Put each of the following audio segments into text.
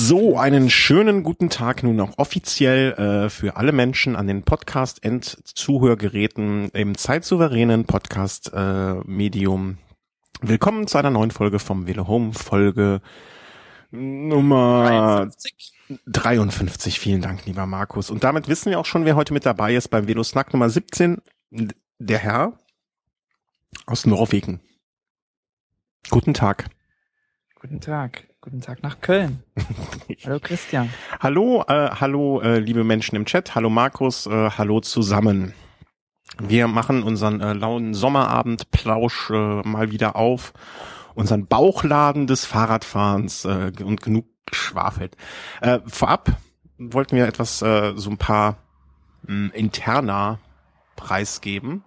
So, einen schönen guten Tag nun auch offiziell äh, für alle Menschen an den Podcast-End-Zuhörgeräten im zeitsouveränen Podcast-Medium. Äh, Willkommen zu einer neuen Folge vom Velo Home, Folge Nummer 53. 53. Vielen Dank, lieber Markus. Und damit wissen wir auch schon, wer heute mit dabei ist beim Velo Snack Nummer 17. Der Herr aus Norwegen. Guten Tag. Guten Tag. Guten Tag nach Köln. hallo Christian. Hallo, äh, hallo äh, liebe Menschen im Chat. Hallo Markus. Äh, hallo zusammen. Wir machen unseren äh, lauen Sommerabend Plausch äh, mal wieder auf. Unseren Bauchladen des Fahrradfahrens äh, und genug geschwafelt. Äh, vorab wollten wir etwas, äh, so ein paar mh, interner preisgeben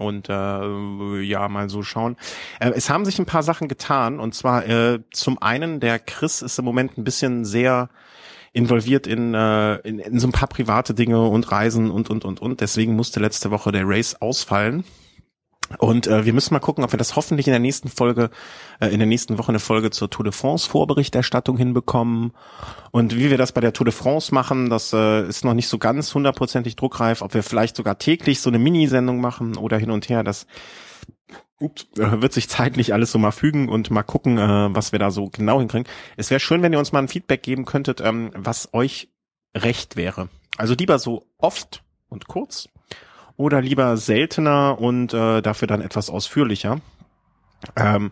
und äh, ja mal so schauen. Äh, es haben sich ein paar Sachen getan und zwar äh, zum einen der Chris ist im Moment ein bisschen sehr involviert in, äh, in, in so ein paar private Dinge und Reisen und und und und deswegen musste letzte Woche der Race ausfallen. Und äh, wir müssen mal gucken, ob wir das hoffentlich in der nächsten Folge, äh, in der nächsten Woche eine Folge zur Tour de France Vorberichterstattung hinbekommen. Und wie wir das bei der Tour de France machen, das äh, ist noch nicht so ganz hundertprozentig druckreif, ob wir vielleicht sogar täglich so eine Minisendung machen oder hin und her. Das ups, äh, wird sich zeitlich alles so mal fügen und mal gucken, äh, was wir da so genau hinkriegen. Es wäre schön, wenn ihr uns mal ein Feedback geben könntet, ähm, was euch recht wäre. Also lieber so oft und kurz oder lieber seltener und äh, dafür dann etwas ausführlicher. Ähm,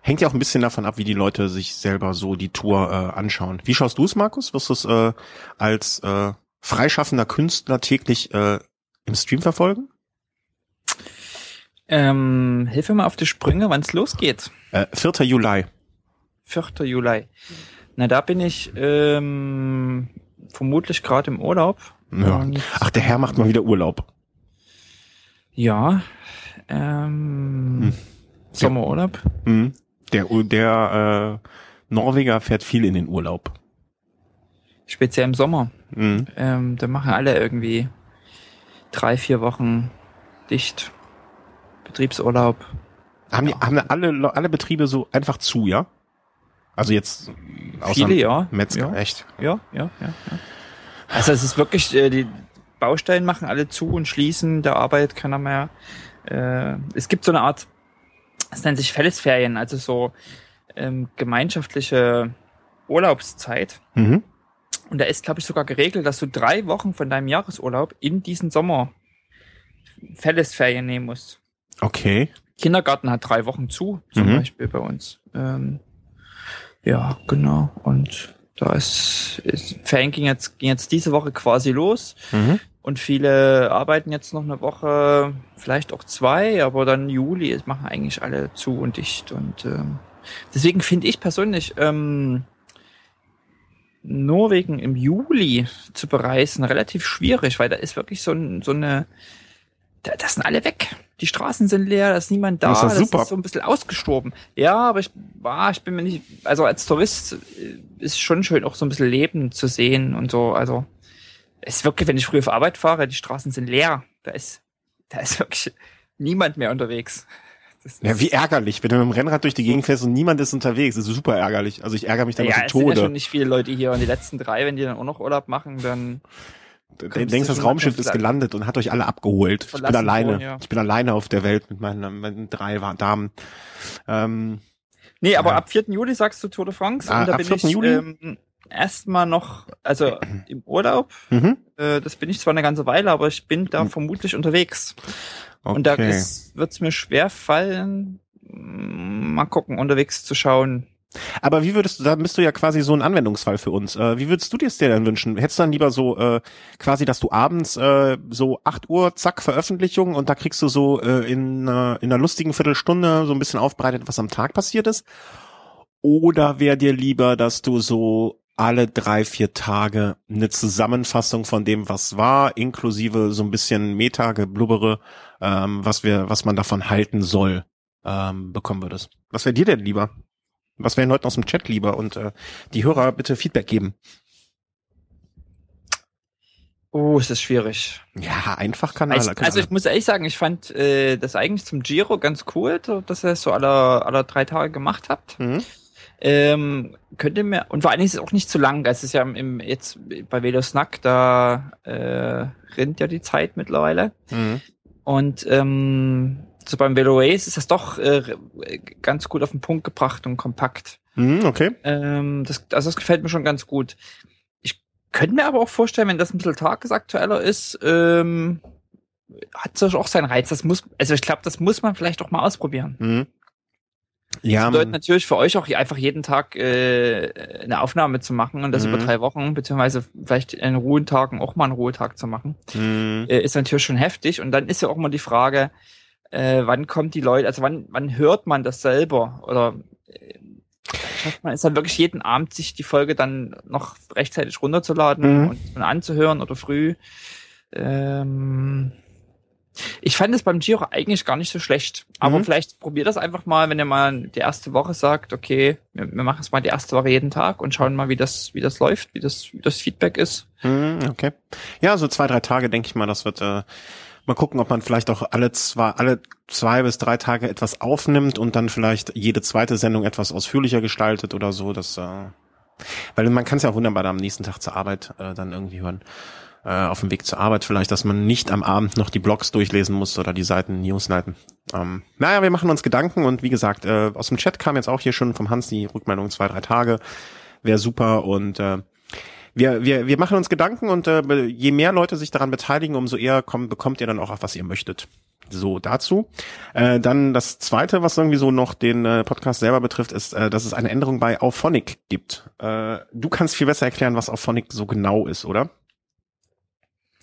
hängt ja auch ein bisschen davon ab, wie die Leute sich selber so die Tour äh, anschauen. Wie schaust du es, Markus? Wirst du es äh, als äh, freischaffender Künstler täglich äh, im Stream verfolgen? Ähm, hilf mir mal auf die Sprünge, wann es losgeht. Äh, 4. Juli. 4. Juli. Na, da bin ich ähm, vermutlich gerade im Urlaub. Ja. Ach, der Herr macht mal wieder Urlaub. Ja. Ähm, hm. Sommerurlaub. Hm. Der, der äh, Norweger fährt viel in den Urlaub. Speziell im Sommer. Hm. Ähm, da machen alle irgendwie drei, vier Wochen dicht. Betriebsurlaub. Haben, die, haben alle, alle Betriebe so einfach zu, ja? Also jetzt Viele, ja. Metzger, ja. echt? Ja, ja, ja, ja. Also es ist wirklich, äh, die, Baustellen machen alle zu und schließen, da arbeitet keiner mehr. Äh, es gibt so eine Art, es nennt sich Fellesferien, also so ähm, gemeinschaftliche Urlaubszeit. Mhm. Und da ist, glaube ich, sogar geregelt, dass du drei Wochen von deinem Jahresurlaub in diesen Sommer Fellesferien nehmen musst. Okay. Kindergarten hat drei Wochen zu, zum mhm. Beispiel bei uns. Ähm, ja, genau. Und da ist, ist Ferien ging jetzt, ging jetzt diese Woche quasi los. Mhm. Und viele arbeiten jetzt noch eine Woche, vielleicht auch zwei, aber dann Juli es machen eigentlich alle zu und dicht. Und ähm, deswegen finde ich persönlich ähm, Norwegen im Juli zu bereisen relativ schwierig, weil da ist wirklich so, ein, so eine, da, das sind alle weg. Die Straßen sind leer, da ist niemand da, das ist, super. das ist so ein bisschen ausgestorben. Ja, aber ich war, ich bin mir nicht, also als Tourist äh, ist schon schön auch so ein bisschen Leben zu sehen und so, also es ist wirklich, wenn ich früh auf Arbeit fahre, die Straßen sind leer. Da ist, da ist wirklich niemand mehr unterwegs. ja, wie ärgerlich, wenn du mit dem Rennrad durch die Gegend fährst und niemand ist unterwegs. Das ist super ärgerlich. Also ich ärgere mich dann ja, zu Tode. Ja, sind ja schon nicht viele Leute hier und die letzten drei, wenn die dann auch noch Urlaub machen, dann Du denkst, das Raumschiff ist gelandet und hat euch alle abgeholt. Ich bin alleine. Wohnen, ja. Ich bin alleine auf der Welt mit meinen, meinen drei Damen. Ähm, nee, aber ja. ab 4. Juli sagst du Tour de France. Ah, und da ab bin 4. ich, Juli? Ähm, erstmal noch, also im Urlaub. Mhm. Äh, das bin ich zwar eine ganze Weile, aber ich bin da vermutlich unterwegs. Okay. Und da wird es mir schwer fallen, mm, mal gucken, unterwegs zu schauen. Aber wie würdest du, da bist du ja quasi so ein Anwendungsfall für uns. Äh, wie würdest du dir es dir denn wünschen? Hättest du dann lieber so äh, quasi, dass du abends äh, so acht Uhr, zack, Veröffentlichung und da kriegst du so äh, in, äh, in einer lustigen Viertelstunde so ein bisschen aufbereitet, was am Tag passiert ist? Oder wäre dir lieber, dass du so alle drei, vier Tage eine Zusammenfassung von dem, was war, inklusive so ein bisschen Meta-Geblubbere, ähm, was wir, was man davon halten soll, ähm, bekommen würdest. Was wäre dir denn lieber? Was wären Leuten aus dem Chat lieber? Und äh, die Hörer bitte Feedback geben. Oh, es ist schwierig. Ja, einfach kann also, Also ich muss ehrlich sagen, ich fand äh, das eigentlich zum Giro ganz cool, dass ihr es so alle, alle drei Tage gemacht habt. Mhm. Ähm, könnte mir, und vor allen Dingen ist es auch nicht zu lang. Es ist ja im, jetzt bei Velo Snack, da äh, rennt ja die Zeit mittlerweile. Mhm. Und ähm, so beim Velo Race ist das doch äh, ganz gut auf den Punkt gebracht und kompakt. Mhm, okay. Ähm, das, also das gefällt mir schon ganz gut. Ich könnte mir aber auch vorstellen, wenn das ein bisschen tagesaktueller ist, ähm, hat es auch seinen Reiz. Das muss, also ich glaube, das muss man vielleicht auch mal ausprobieren. Mhm. Ja. Das bedeutet natürlich für euch auch einfach jeden Tag äh, eine Aufnahme zu machen und das mhm. über drei Wochen, beziehungsweise vielleicht in Ruhentagen auch mal einen Ruhetag zu machen, mhm. äh, ist natürlich schon heftig. Und dann ist ja auch mal die Frage, äh, wann kommt die Leute, also wann, wann hört man das selber? Oder äh, schafft man es dann wirklich jeden Abend, sich die Folge dann noch rechtzeitig runterzuladen mhm. und, und anzuhören oder früh? Ähm, ich fand es beim Giro eigentlich gar nicht so schlecht. Aber mhm. vielleicht probiert das einfach mal, wenn ihr mal die erste Woche sagt, okay, wir, wir machen es mal die erste Woche jeden Tag und schauen mal, wie das, wie das läuft, wie das, wie das Feedback ist. Mhm, okay. Ja, so zwei, drei Tage denke ich mal, das wird äh, mal gucken, ob man vielleicht auch alle zwei, alle zwei bis drei Tage etwas aufnimmt und dann vielleicht jede zweite Sendung etwas ausführlicher gestaltet oder so. Das, äh, weil man kann es ja auch wunderbar am nächsten Tag zur Arbeit äh, dann irgendwie hören äh, auf dem Weg zur Arbeit vielleicht, dass man nicht am Abend noch die Blogs durchlesen muss oder die Seiten, Newsseiten. Ähm, naja, wir machen uns Gedanken und wie gesagt, äh, aus dem Chat kam jetzt auch hier schon vom Hans die Rückmeldung zwei, drei Tage. Wäre super und äh, wir, wir, wir machen uns Gedanken und äh, je mehr Leute sich daran beteiligen, umso eher kommt, bekommt ihr dann auch, was ihr möchtet. So, dazu. Äh, dann das zweite, was irgendwie so noch den äh, Podcast selber betrifft, ist, äh, dass es eine Änderung bei Auphonic gibt. Äh, du kannst viel besser erklären, was Auphonic so genau ist, oder?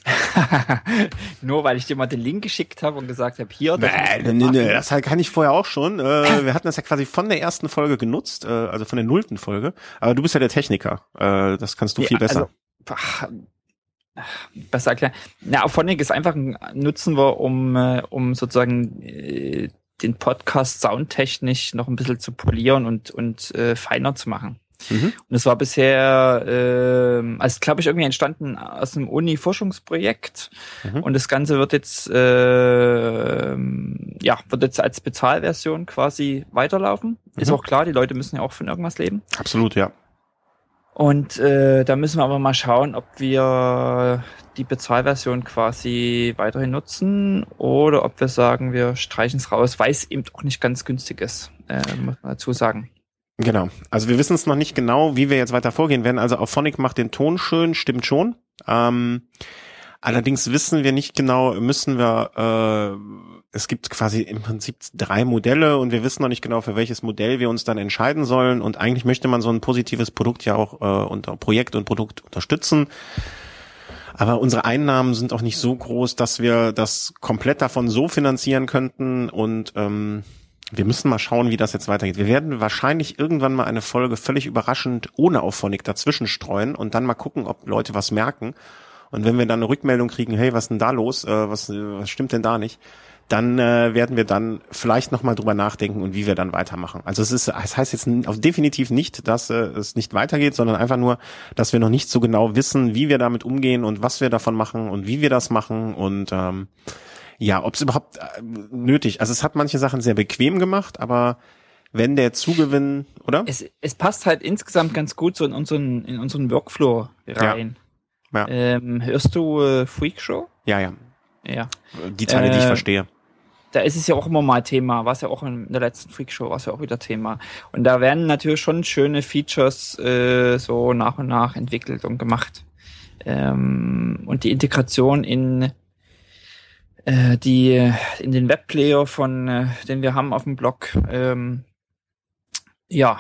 Nur weil ich dir mal den Link geschickt habe und gesagt habe, hier. Das nee, nee, nee, das kann ich vorher auch schon. Äh, wir hatten das ja quasi von der ersten Folge genutzt, äh, also von der nullten Folge. Aber du bist ja der Techniker. Äh, das kannst du ja, viel besser. Also, besser erklären. Na, Auphonic ist einfach ein Nutzen wir, um, äh, um sozusagen äh, den Podcast soundtechnisch noch ein bisschen zu polieren und, und äh, feiner zu machen. Mhm. Und es war bisher, äh, also glaube ich, irgendwie entstanden aus einem Uni-Forschungsprojekt. Mhm. Und das Ganze wird jetzt, äh, ja, wird jetzt als Bezahlversion quasi weiterlaufen. Mhm. Ist auch klar, die Leute müssen ja auch von irgendwas leben. Absolut, ja. Und äh, da müssen wir aber mal schauen, ob wir die Bezahlversion quasi weiterhin nutzen oder ob wir sagen, wir streichen es raus, weil es eben auch nicht ganz günstig ist, äh, muss man dazu sagen. Genau. Also wir wissen es noch nicht genau, wie wir jetzt weiter vorgehen werden. Also auf Phonic macht den Ton schön, stimmt schon. Ähm, allerdings wissen wir nicht genau, müssen wir, äh, es gibt quasi im Prinzip drei Modelle und wir wissen noch nicht genau, für welches Modell wir uns dann entscheiden sollen. Und eigentlich möchte man so ein positives Produkt ja auch äh, unter Projekt und Produkt unterstützen. Aber unsere Einnahmen sind auch nicht so groß, dass wir das komplett davon so finanzieren könnten und ähm, wir müssen mal schauen, wie das jetzt weitergeht. Wir werden wahrscheinlich irgendwann mal eine Folge völlig überraschend ohne Auphonic dazwischen streuen und dann mal gucken, ob Leute was merken. Und wenn wir dann eine Rückmeldung kriegen, hey, was ist denn da los? Äh, was, was stimmt denn da nicht? Dann äh, werden wir dann vielleicht nochmal drüber nachdenken und wie wir dann weitermachen. Also es ist, es heißt jetzt definitiv nicht, dass äh, es nicht weitergeht, sondern einfach nur, dass wir noch nicht so genau wissen, wie wir damit umgehen und was wir davon machen und wie wir das machen und ähm, ja, ob es überhaupt äh, nötig, also es hat manche Sachen sehr bequem gemacht, aber wenn der Zugewinn, oder? Es, es passt halt insgesamt ganz gut so in unseren, in unseren Workflow rein. Ja. ja. Ähm, hörst du äh, Freak Show? Ja, ja. Ja. Die Teile, äh, die ich äh, verstehe. Da ist es ja auch immer mal Thema, was ja auch in der letzten Freak Show war ja auch wieder Thema. Und da werden natürlich schon schöne Features äh, so nach und nach entwickelt und gemacht. Ähm, und die Integration in äh, die in den Webplayer von, äh, den wir haben auf dem Blog, ähm, ja,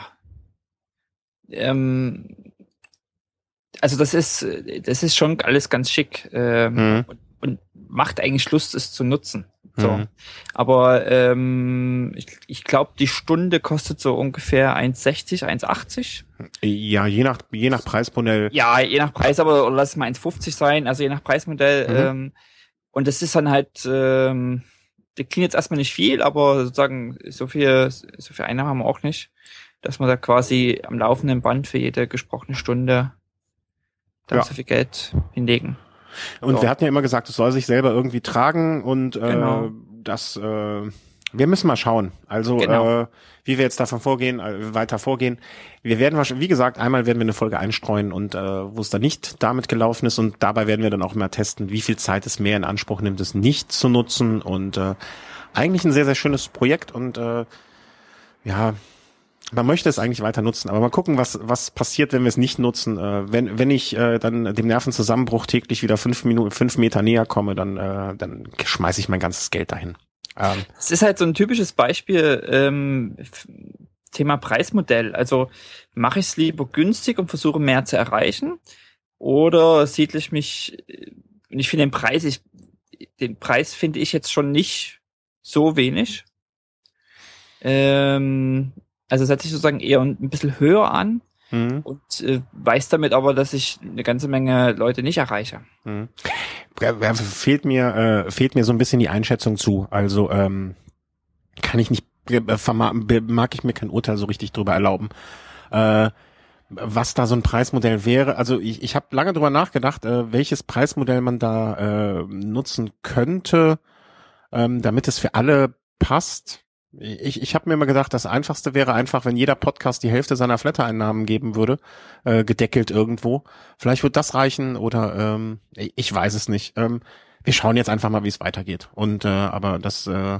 ähm, also das ist, das ist schon alles ganz schick ähm, mhm. und, und, macht eigentlich Lust, es zu nutzen. So. Mhm. Aber ähm, ich, ich glaube, die Stunde kostet so ungefähr 1,60, 1,80. Ja, je nach, je nach Preismodell. Ja, je nach Preis, aber lass es mal 1,50 sein. Also je nach Preismodell mhm. ähm, und das ist dann halt, ähm, das klingt jetzt erstmal nicht viel, aber sozusagen so viel, so viel Einnahmen haben wir auch nicht, dass wir da quasi am laufenden Band für jede gesprochene Stunde dann ja. so viel Geld hinlegen. Und so. wir hatten ja immer gesagt, es soll sich selber irgendwie tragen und äh, genau. das äh, Wir müssen mal schauen. Also Genau. äh, wie wir jetzt davon vorgehen, äh, weiter vorgehen. Wir werden wahrscheinlich, wie gesagt, einmal werden wir eine Folge einstreuen und äh, wo es dann nicht damit gelaufen ist und dabei werden wir dann auch mal testen, wie viel Zeit es mehr in Anspruch nimmt, es nicht zu nutzen und äh, eigentlich ein sehr sehr schönes Projekt und äh, ja, man möchte es eigentlich weiter nutzen, aber mal gucken, was was passiert, wenn wir es nicht nutzen. Äh, wenn wenn ich äh, dann dem Nervenzusammenbruch täglich wieder fünf Minuten fünf Meter näher komme, dann äh, dann schmeiße ich mein ganzes Geld dahin. Ähm, Es ist halt so ein typisches Beispiel, ähm, Thema Preismodell. Also mache ich es lieber günstig und versuche mehr zu erreichen oder siedle ich mich, äh, und ich finde den Preis, ich, den Preis finde ich jetzt schon nicht so wenig. Ähm, also setze ich sozusagen eher ein bisschen höher an hm. und äh, weiß damit aber, dass ich eine ganze Menge Leute nicht erreiche. Hm. Ja, Fehlt mir, äh, fehlt mir so ein bisschen die Einschätzung zu. Also ähm, kann ich nicht, äh, mag ich mir kein Urteil so richtig drüber erlauben. Äh, was da so ein Preismodell wäre. Also ich, ich habe lange drüber nachgedacht, äh, welches Preismodell man da äh, nutzen könnte, ähm, damit es für alle passt. Ich, ich habe mir immer gedacht, das Einfachste wäre einfach, wenn jeder Podcast die Hälfte seiner Flatter-Einnahmen geben würde, äh, gedeckelt irgendwo. Vielleicht wird das reichen oder ähm, ich weiß es nicht. Ähm, wir schauen jetzt einfach mal, wie es weitergeht. Und äh, aber das, äh,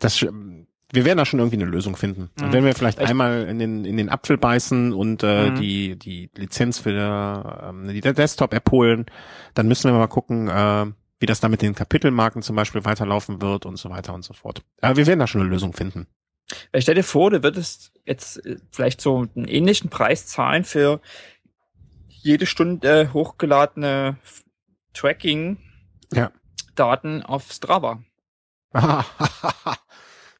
das, wir werden da schon irgendwie eine Lösung finden. Und Mhm. wenn wir vielleicht Ich- einmal in den in den Apfel beißen und äh, Mhm. die die Lizenz für ähm, die Desktop-App holen, dann müssen wir mal gucken, äh, wie das da mit den Kapitelmarken zum Beispiel weiterlaufen wird und so weiter und so fort. Aber wir werden da schon eine Lösung finden. Weil stell dir vor, du würdest jetzt äh, vielleicht so einen ähnlichen Preis zahlen für jede Stunde hochgeladene Tracking-Daten Ja. auf Strava. da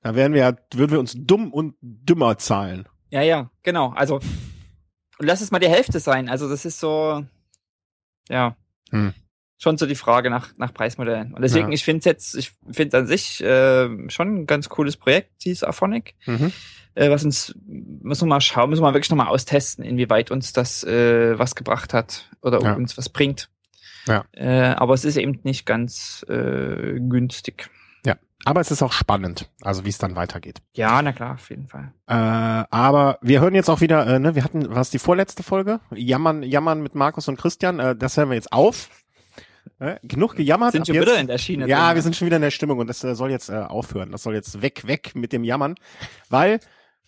wären wir ja, würden wir uns dumm und dümmer zahlen. Ja, ja, genau. Also und lass es mal die Hälfte sein. Also das ist so, ja, Hm. Schon so die Frage nach, nach Preismodellen. Und deswegen, Ja. ich finde es jetzt, ich finde an sich äh, schon ein ganz cooles Projekt, dieses Aphonic. Mhm. äh, was uns, müssen wir mal schauen, müssen wir mal wirklich nochmal austesten, inwieweit uns das äh, was gebracht hat oder Ja. uns was bringt. Ja. Äh, aber es ist eben nicht ganz äh, günstig. Aber es ist auch spannend, also wie es dann weitergeht. Ja, na klar, auf jeden Fall. Äh, aber wir hören jetzt auch wieder, äh, ne, wir hatten, was die vorletzte Folge? Jammern, jammern mit Markus und Christian, äh, das hören wir jetzt auf. Äh, genug gejammert. Sind schon jetzt, wieder in der Schiene. Ja, drin. wir sind schon wieder in der Stimmung und das äh, soll jetzt äh, aufhören. Das soll jetzt weg, weg mit dem Jammern, weil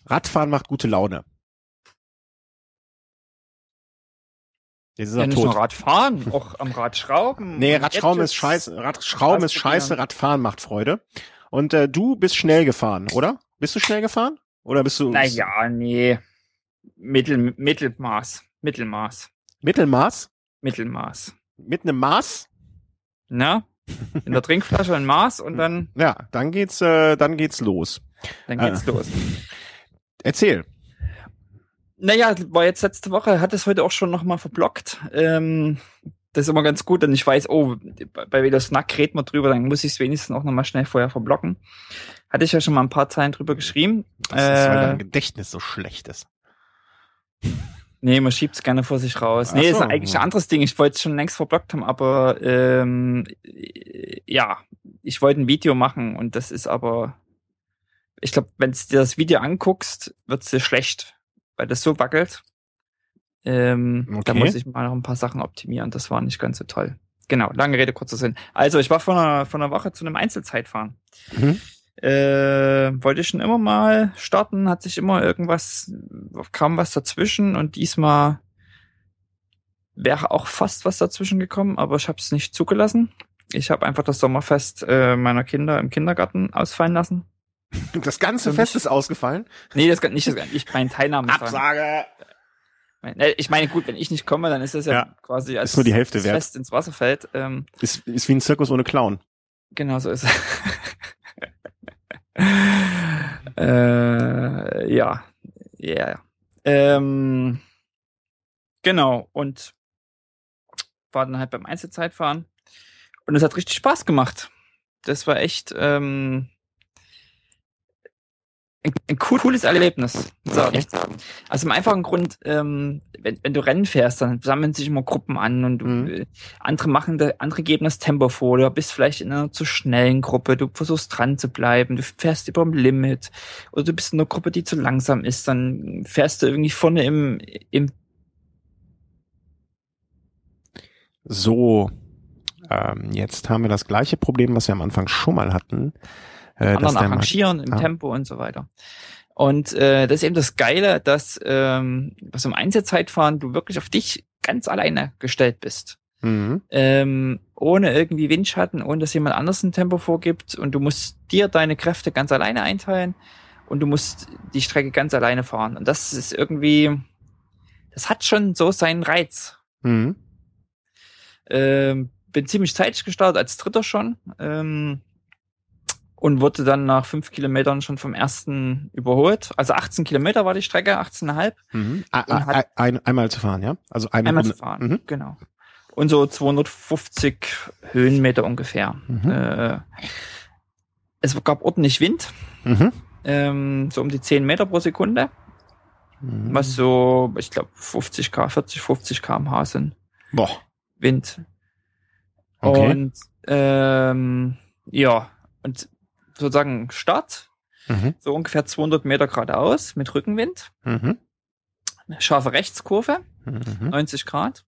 Radfahren macht gute Laune. Jetzt ist ja, er nicht tot. nur Radfahren, auch am Rad schrauben. Nee, Radschrauben ist scheiße. Radschrauben ist scheiße, Radfahren macht Freude. Und äh, du bist schnell gefahren, oder? Bist du schnell gefahren? Oder bist du Naja, nee. Mittel, Mittelmaß. Mittelmaß. Mittelmaß? Mittelmaß. Mit einem Maß? Na? In der Trinkflasche ein Maß und dann, Ja, dann geht's, äh, dann geht's los. dann geht's Ah. los. Erzähl. Naja, war jetzt letzte Woche, hat es heute auch schon nochmal verblockt. Ähm, das ist immer ganz gut, denn ich weiß, oh, bei Velo Snack redet man drüber, dann muss ich es wenigstens auch nochmal schnell vorher verblocken. Hatte ich ja schon mal ein paar Zeilen drüber geschrieben. Das ist, weil Äh, dein Gedächtnis so schlecht ist. Nee, man schiebt's gerne vor sich raus. Ach Nee, ist so. eigentlich ein anderes Ding. Ich wollte es schon längst verblockt haben, aber ähm, äh, ja, ich wollte ein Video machen und das ist aber, ich glaube, wenn du dir das Video anguckst, wird's dir schlecht, weil das so wackelt. Ähm, Da Okay. muss ich mal noch ein paar Sachen optimieren. Das war nicht ganz so toll. Genau, lange Rede, kurzer Sinn. Also, ich war vor einer, vor einer Woche zu einem Einzelzeitfahren. Mhm. Äh, wollte ich schon immer mal starten, hat sich immer irgendwas, kam was dazwischen und diesmal wäre auch fast was dazwischen gekommen, aber ich habe es nicht zugelassen. Ich habe einfach das Sommerfest äh, meiner Kinder im Kindergarten ausfallen lassen. Das ganze Für Fest ist ausgefallen. Nee, das nicht, das kann ich meine Teilnahme. Absage. Nee, Ich meine, gut, wenn ich nicht komme, dann ist das ja, Ja. quasi als Ist nur die Hälfte das wert. Fest ins Wasser fällt. Ähm, Ist, ist wie ein Zirkus ohne Clown. Genau so ist es. äh, ja, ja. ja. Ähm, genau, und war dann halt beim Einzelzeitfahren. Und es hat richtig Spaß gemacht. Das war echt, ähm, ein, ein cooles Erlebnis, ich. Also im einfachen Grund, ähm, wenn, wenn du Rennen fährst, dann sammeln sich immer Gruppen an und Mhm. äh, andere machen, andere geben das Tempo vor. Du bist vielleicht in einer zu schnellen Gruppe, du versuchst dran zu bleiben, du fährst über dem Limit oder du bist in einer Gruppe, die zu langsam ist, dann fährst du irgendwie vorne im, im So, ähm, jetzt haben wir das gleiche Problem, was wir am Anfang schon mal hatten. Äh, anderen arrangieren im Ah. Tempo und so weiter. Und äh, das ist eben das Geile, dass ähm, was im Einzelzeitfahren du wirklich auf dich ganz alleine gestellt bist. Mhm. ähm, ohne irgendwie Windschatten, ohne dass jemand anders ein Tempo vorgibt und du musst dir deine Kräfte ganz alleine einteilen und du musst die Strecke ganz alleine fahren. Und das ist irgendwie, das hat schon so seinen Reiz. Mhm. Ähm, bin ziemlich zeitig gestartet, als Dritter schon. Ähm, und wurde dann nach fünf Kilometern schon vom ersten überholt. Also 18 Kilometer war die Strecke, 18,5. Mhm. A- Und a- hat- ein, einmal zu fahren, ja? Also eine Einmal Runde. zu fahren, Mhm. genau. Und so 250 Höhenmeter ungefähr. Mhm. Äh, es gab ordentlich Wind, Mhm. ähm, so um die 10 Meter pro Sekunde, Mhm. was so, ich glaube, 50 k, 40, 50 km/h sind Boah. Wind. Okay. Und ähm, ja, und sozusagen Start, Mhm. so ungefähr 200 Meter geradeaus mit Rückenwind, Mhm. eine scharfe Rechtskurve, Mhm. 90 Grad.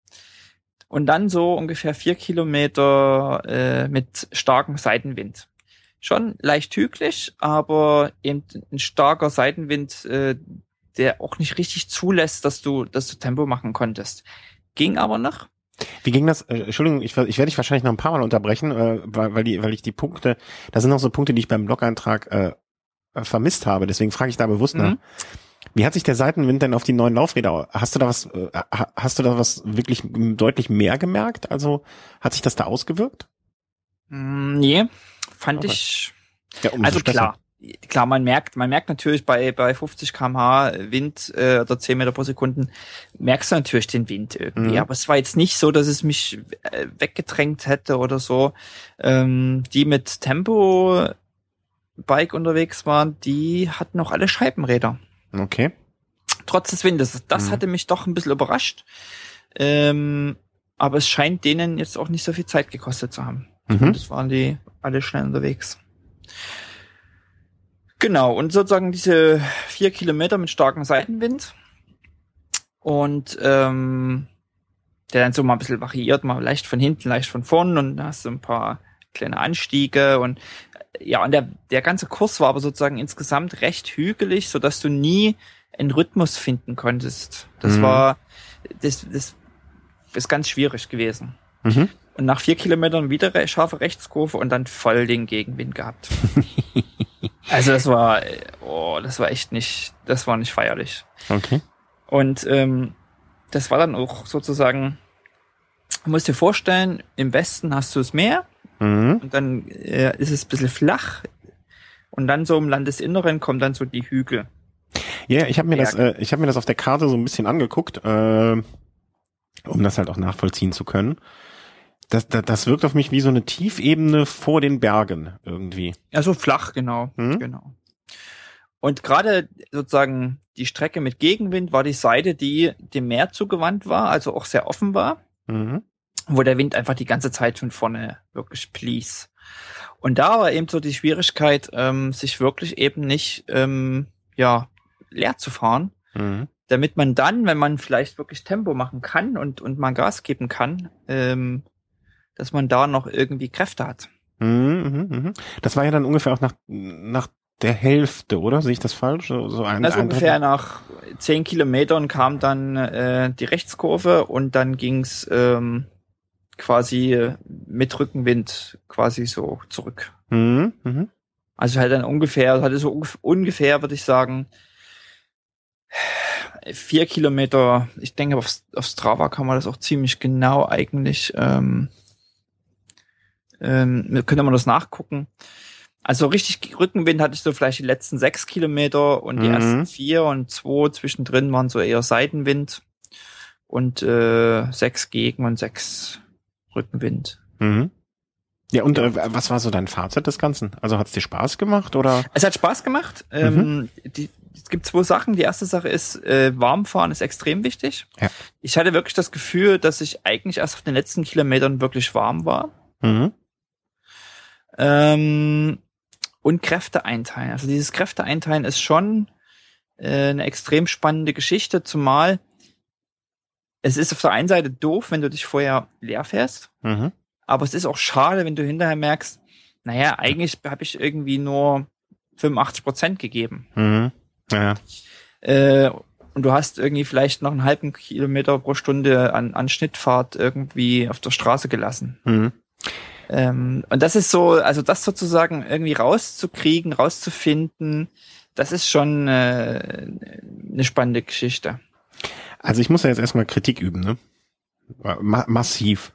Und dann so ungefähr vier Kilometer äh, mit starkem Seitenwind. Schon leicht hügelig, aber eben ein starker Seitenwind, äh, der auch nicht richtig zulässt, dass du, dass du Tempo machen konntest. Ging aber noch. Wie ging das? Äh, Entschuldigung, ich, ich werde dich wahrscheinlich noch ein paar Mal unterbrechen, äh, weil, weil, die, weil ich die Punkte, da sind noch so Punkte, die ich beim Blog-Eintrag äh, äh, vermisst habe. Deswegen frage ich da bewusst nach. Mhm. Wie hat sich der Seitenwind denn auf die neuen Laufräder? au- Hast du da was? Äh, ha- hast du da was wirklich deutlich mehr gemerkt? Also hat sich das da ausgewirkt? Mm, Nee, fand Okay. ich Ja, Also klar, klar, man merkt, man merkt natürlich bei, bei 50 km/h Wind äh, oder 10 Meter pro Sekunde, merkst du natürlich den Wind irgendwie. Mhm. Aber es war jetzt nicht so, dass es mich äh, weggedrängt hätte oder so. Ähm, die mit Tempo Bike unterwegs waren, die hatten auch alle Scheibenräder. Okay. Trotz des Windes. Das Mhm. hatte mich doch ein bisschen überrascht. Ähm, aber es scheint denen jetzt auch nicht so viel Zeit gekostet zu haben. Mhm. Das waren die alle schnell unterwegs. Genau, und sozusagen diese vier Kilometer mit starkem Seitenwind. Und ähm, der dann so mal ein bisschen variiert, mal leicht von hinten, leicht von vorn und da hast du ein paar kleine Anstiege und äh, ja, und der, der ganze Kurs war aber sozusagen insgesamt recht hügelig, so dass du nie einen Rhythmus finden konntest. Das Mhm. war, das, das ist ganz schwierig gewesen. Mhm. Und nach vier Kilometern wieder scharfe Rechtskurve und dann voll den Gegenwind gehabt. also das war, oh, das war echt nicht, das war nicht feierlich. Okay. Und ähm, das war dann auch sozusagen, du musst dir vorstellen, im Westen hast du das Meer Mhm. und dann äh, ist es ein bisschen flach und dann so im Landesinneren kommen dann so die Hügel. Ja, ich habe mir das, äh, ich habe mir das auf der Karte so ein bisschen angeguckt, äh, um das halt auch nachvollziehen zu können. Das, das, das wirkt auf mich wie so eine Tiefebene vor den Bergen irgendwie. Ja, so flach, genau. Mhm. Genau. Und gerade sozusagen die Strecke mit Gegenwind war die Seite, die dem Meer zugewandt war, also auch sehr offen war, Mhm. wo der Wind einfach die ganze Zeit von vorne wirklich blies. Und da war eben so die Schwierigkeit, ähm, sich wirklich eben nicht ähm, ja leer zu fahren, Mhm. damit man dann, wenn man vielleicht wirklich Tempo machen kann und und mal Gas geben kann, ähm, dass man da noch irgendwie Kräfte hat. Mhm, mhm, mhm. Das war ja dann ungefähr auch nach, nach der Hälfte, oder? Sehe ich das falsch? So, ein, Also ein ungefähr Drittel? nach zehn Kilometern kam dann äh, die Rechtskurve und dann ging's ähm, quasi äh, mit Rückenwind quasi so zurück. Mhm, mhm. Also halt dann ungefähr, hatte so ungef- ungefähr, würde ich sagen, vier Kilometer. Ich denke, auf, auf Strava kann man das auch ziemlich genau eigentlich. Ähm, ähm, könnte man das nachgucken. Also richtig Rückenwind hatte ich so vielleicht die letzten sechs Kilometer und die Mhm. ersten vier und zwei zwischendrin waren so eher Seitenwind und äh, sechs Gegen und sechs Rückenwind. Mhm. Ja, und äh, was war so dein Fazit des Ganzen? Also hat es dir Spaß gemacht oder? Es hat Spaß gemacht. Mhm. Ähm, die, es gibt zwei Sachen. Die erste Sache ist, äh, warmfahren ist extrem wichtig. Ja. Ich hatte wirklich das Gefühl, dass ich eigentlich erst auf den letzten Kilometern wirklich warm war. Mhm. Ähm, und Kräfte einteilen. Also dieses Kräfte einteilen ist schon äh, eine extrem spannende Geschichte, zumal es ist auf der einen Seite doof, wenn du dich vorher leer fährst, Mhm. aber es ist auch schade, wenn du hinterher merkst, naja, eigentlich habe ich irgendwie nur 85 Prozent gegeben. Mhm. Ja. Äh, und du hast irgendwie vielleicht noch einen halben Kilometer pro Stunde an, an Schnittfahrt irgendwie auf der Straße gelassen. Mhm. Ähm, und das ist so, also das sozusagen irgendwie rauszukriegen, rauszufinden, das ist schon äh, eine spannende Geschichte. Also ich muss ja jetzt erstmal Kritik üben, ne? Ma massiv.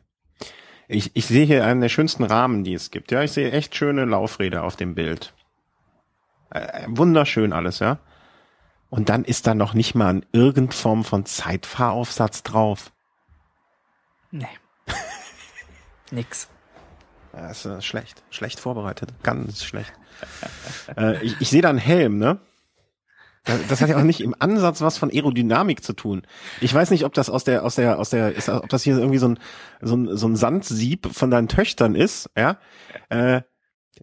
Ich, ich sehe hier einen der schönsten Rahmen, die es gibt. Ja, ich sehe echt schöne Laufräder auf dem Bild. Äh, wunderschön alles, ja. Und dann ist da noch nicht mal in irgendeiner Form von Zeitfahraufsatz drauf. Nee. Nix. Das ist äh, schlecht. Schlecht vorbereitet. Ganz schlecht. äh, ich, ich sehe da einen Helm, ne? Das, hat ja auch nicht im Ansatz was von Aerodynamik zu tun. Ich weiß nicht, ob das aus der, aus der, aus der, ist, ob das hier irgendwie so ein, so ein, so ein Sandsieb von deinen Töchtern ist, ja. Äh,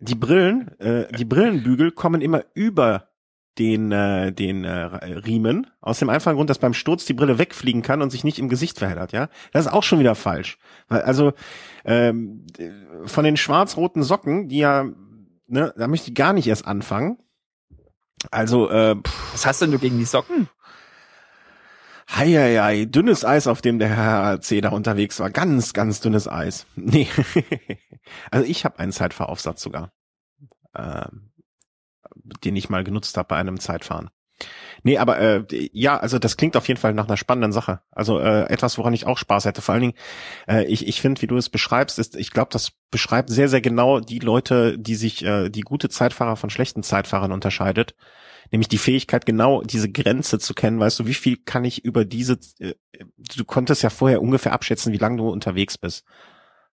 die Brillen, äh, die Brillenbügel kommen immer über den, äh, den äh, Riemen, aus dem einfachen Grund, dass beim Sturz die Brille wegfliegen kann und sich nicht im Gesicht verheddert, ja. Das ist auch schon wieder falsch. Weil, also ähm, von den schwarz-roten Socken, die ja, ne, da möchte ich gar nicht erst anfangen. Also, äh, pff, Was hast denn du gegen die Socken? Heieiei, dünnes Eis, auf dem der Herr C. da unterwegs war. Ganz, ganz dünnes Eis. Nee. also ich habe einen Zeitfahraufsatz sogar. Ähm, den ich mal genutzt habe bei einem Zeitfahren. Nee, aber äh, ja, also das klingt auf jeden Fall nach einer spannenden Sache. Also äh, etwas, woran ich auch Spaß hätte. Vor allen Dingen, äh, ich, ich finde, wie du es beschreibst, ist, ich glaube, das beschreibt sehr, sehr genau die Leute, die sich, äh, die gute Zeitfahrer von schlechten Zeitfahrern unterscheidet. Nämlich die Fähigkeit, genau diese Grenze zu kennen. Weißt du, wie viel kann ich über diese, äh, du konntest ja vorher ungefähr abschätzen, wie lange du unterwegs bist.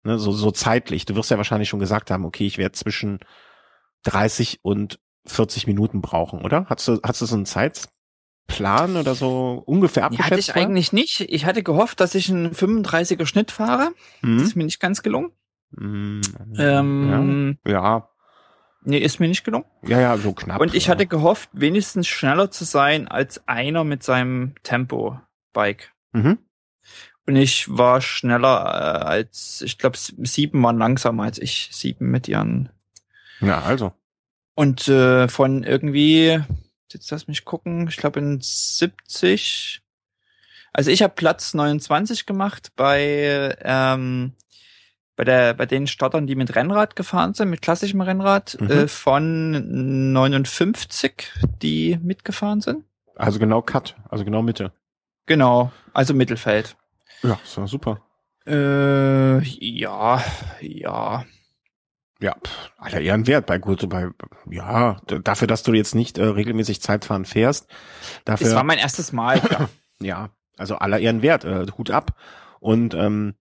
Ne, so, so zeitlich. Du wirst ja wahrscheinlich schon gesagt haben, okay, ich werde zwischen 30 und 40 Minuten brauchen, oder? Hast du, hast du so einen Zeitplan oder so ungefähr abgeschätzt? hatte ich eigentlich nicht. Ich hatte gehofft, dass ich einen 35er Schnitt fahre. Das Hm? ist mir nicht ganz gelungen. Hm, Ähm, ja. Nee, ist mir nicht gelungen. ja, ja, ja, so knapp. Und ich ja. hatte gehofft, wenigstens schneller zu sein als einer mit seinem Tempo-Bike. Mhm. Und ich war schneller äh, als, ich glaube, sieben waren langsamer als ich. Sieben mit ihren. Ja, also. Und äh, von irgendwie, jetzt lass mich gucken, ich glaube in 70. Also ich habe Platz 29 gemacht bei ähm, bei der bei den Startern, die mit Rennrad gefahren sind, mit klassischem Rennrad, Mhm. äh, von 59, die mitgefahren sind. Also genau Cut, also genau Mitte. Genau, also Mittelfeld. Ja, ist ja super. Äh, ja, ja. Ja, aller Ehren wert bei gut, bei ja, dafür, dass du jetzt nicht äh, regelmäßig Zeitfahren fährst, Das dafür war mein erstes Mal. klar. ja, also aller Ehren wert, äh, Hut ab. Und ähm,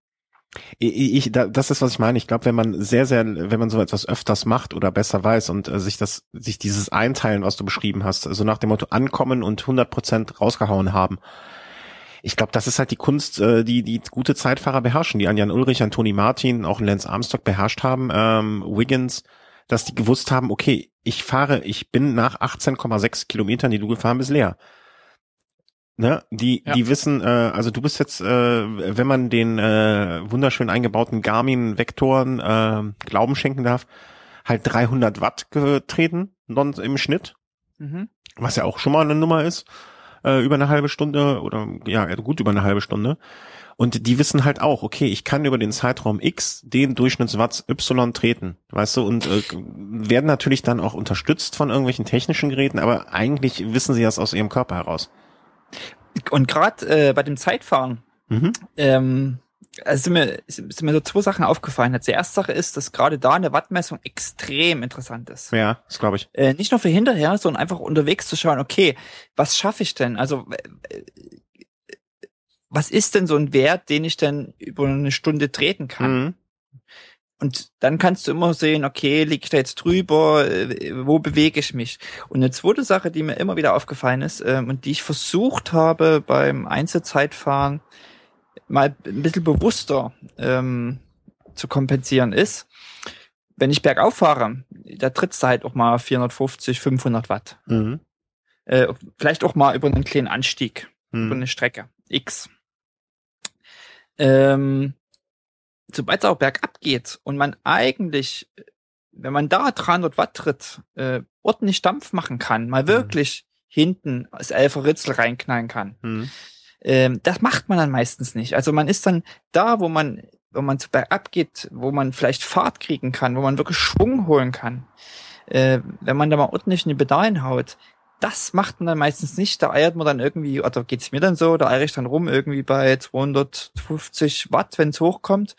ich, ich da, das ist was ich meine. Ich glaube, wenn man sehr, sehr, wenn man so etwas öfters macht oder besser weiß und äh, sich das, sich dieses Einteilen, was du beschrieben hast, also nach dem Motto ankommen und 100 Prozent rausgehauen haben. Ich glaube, das ist halt die Kunst, äh, die die gute Zeitfahrer beherrschen, die an Jan Ulrich, an Toni Martin, auch an Lance Armstrong beherrscht haben, ähm, Wiggins, dass die gewusst haben, okay, ich fahre, ich bin nach 18,6 Kilometern, die du gefahren bist, leer. Ne? Die, Ja. die wissen, äh, also du bist jetzt, äh, wenn man den äh, wunderschön eingebauten Garmin-Vektoren äh, Glauben schenken darf, halt 300 Watt getreten non, im Schnitt, Mhm. was ja auch schon mal eine Nummer ist, äh, über eine halbe Stunde oder ja, gut über eine halbe Stunde. Und die wissen halt auch, okay, ich kann über den Zeitraum X den Durchschnittswatts Y treten, weißt du, und äh, werden natürlich dann auch unterstützt von irgendwelchen technischen Geräten, aber eigentlich wissen sie das aus ihrem Körper heraus. Und gerade äh, bei dem Zeitfahren, Mhm. ähm, also sind mir, sind mir so zwei Sachen aufgefallen. Die erste Sache ist, dass gerade da eine Wattmessung extrem interessant ist. Ja, das glaube ich. Äh, nicht nur für hinterher, sondern einfach unterwegs zu schauen, okay, was schaffe ich denn? Also äh, was ist denn so ein Wert, den ich denn über eine Stunde treten kann? Mhm. und dann kannst du immer sehen, okay, liege ich da jetzt drüber, äh, wo bewege ich mich? Und eine zweite Sache, die mir immer wieder aufgefallen ist ähm, und die ich versucht habe beim Einzelzeitfahren mal ein bisschen bewusster ähm, zu kompensieren ist, wenn ich bergauf fahre, da trittst du halt auch mal 450, 500 Watt. Mhm. Äh, vielleicht auch mal über einen kleinen Anstieg, mhm. über eine Strecke X. Ähm, sobald es auch bergab geht und man eigentlich, wenn man da 300 Watt tritt, äh, ordentlich Dampf machen kann, mal mhm. wirklich hinten das Elfer Ritzel reinknallen kann. Mhm. Ähm, das macht man dann meistens nicht. Also man ist dann da, wo man, wo man zu bergab geht, wo man vielleicht Fahrt kriegen kann, wo man wirklich Schwung holen kann. Äh, wenn man da mal ordentlich in die Pedalen haut, das macht man dann meistens nicht. Da eiert man dann irgendwie, oder geht's mir dann so, da eiere ich dann rum irgendwie bei 250 Watt, wenn es hochkommt.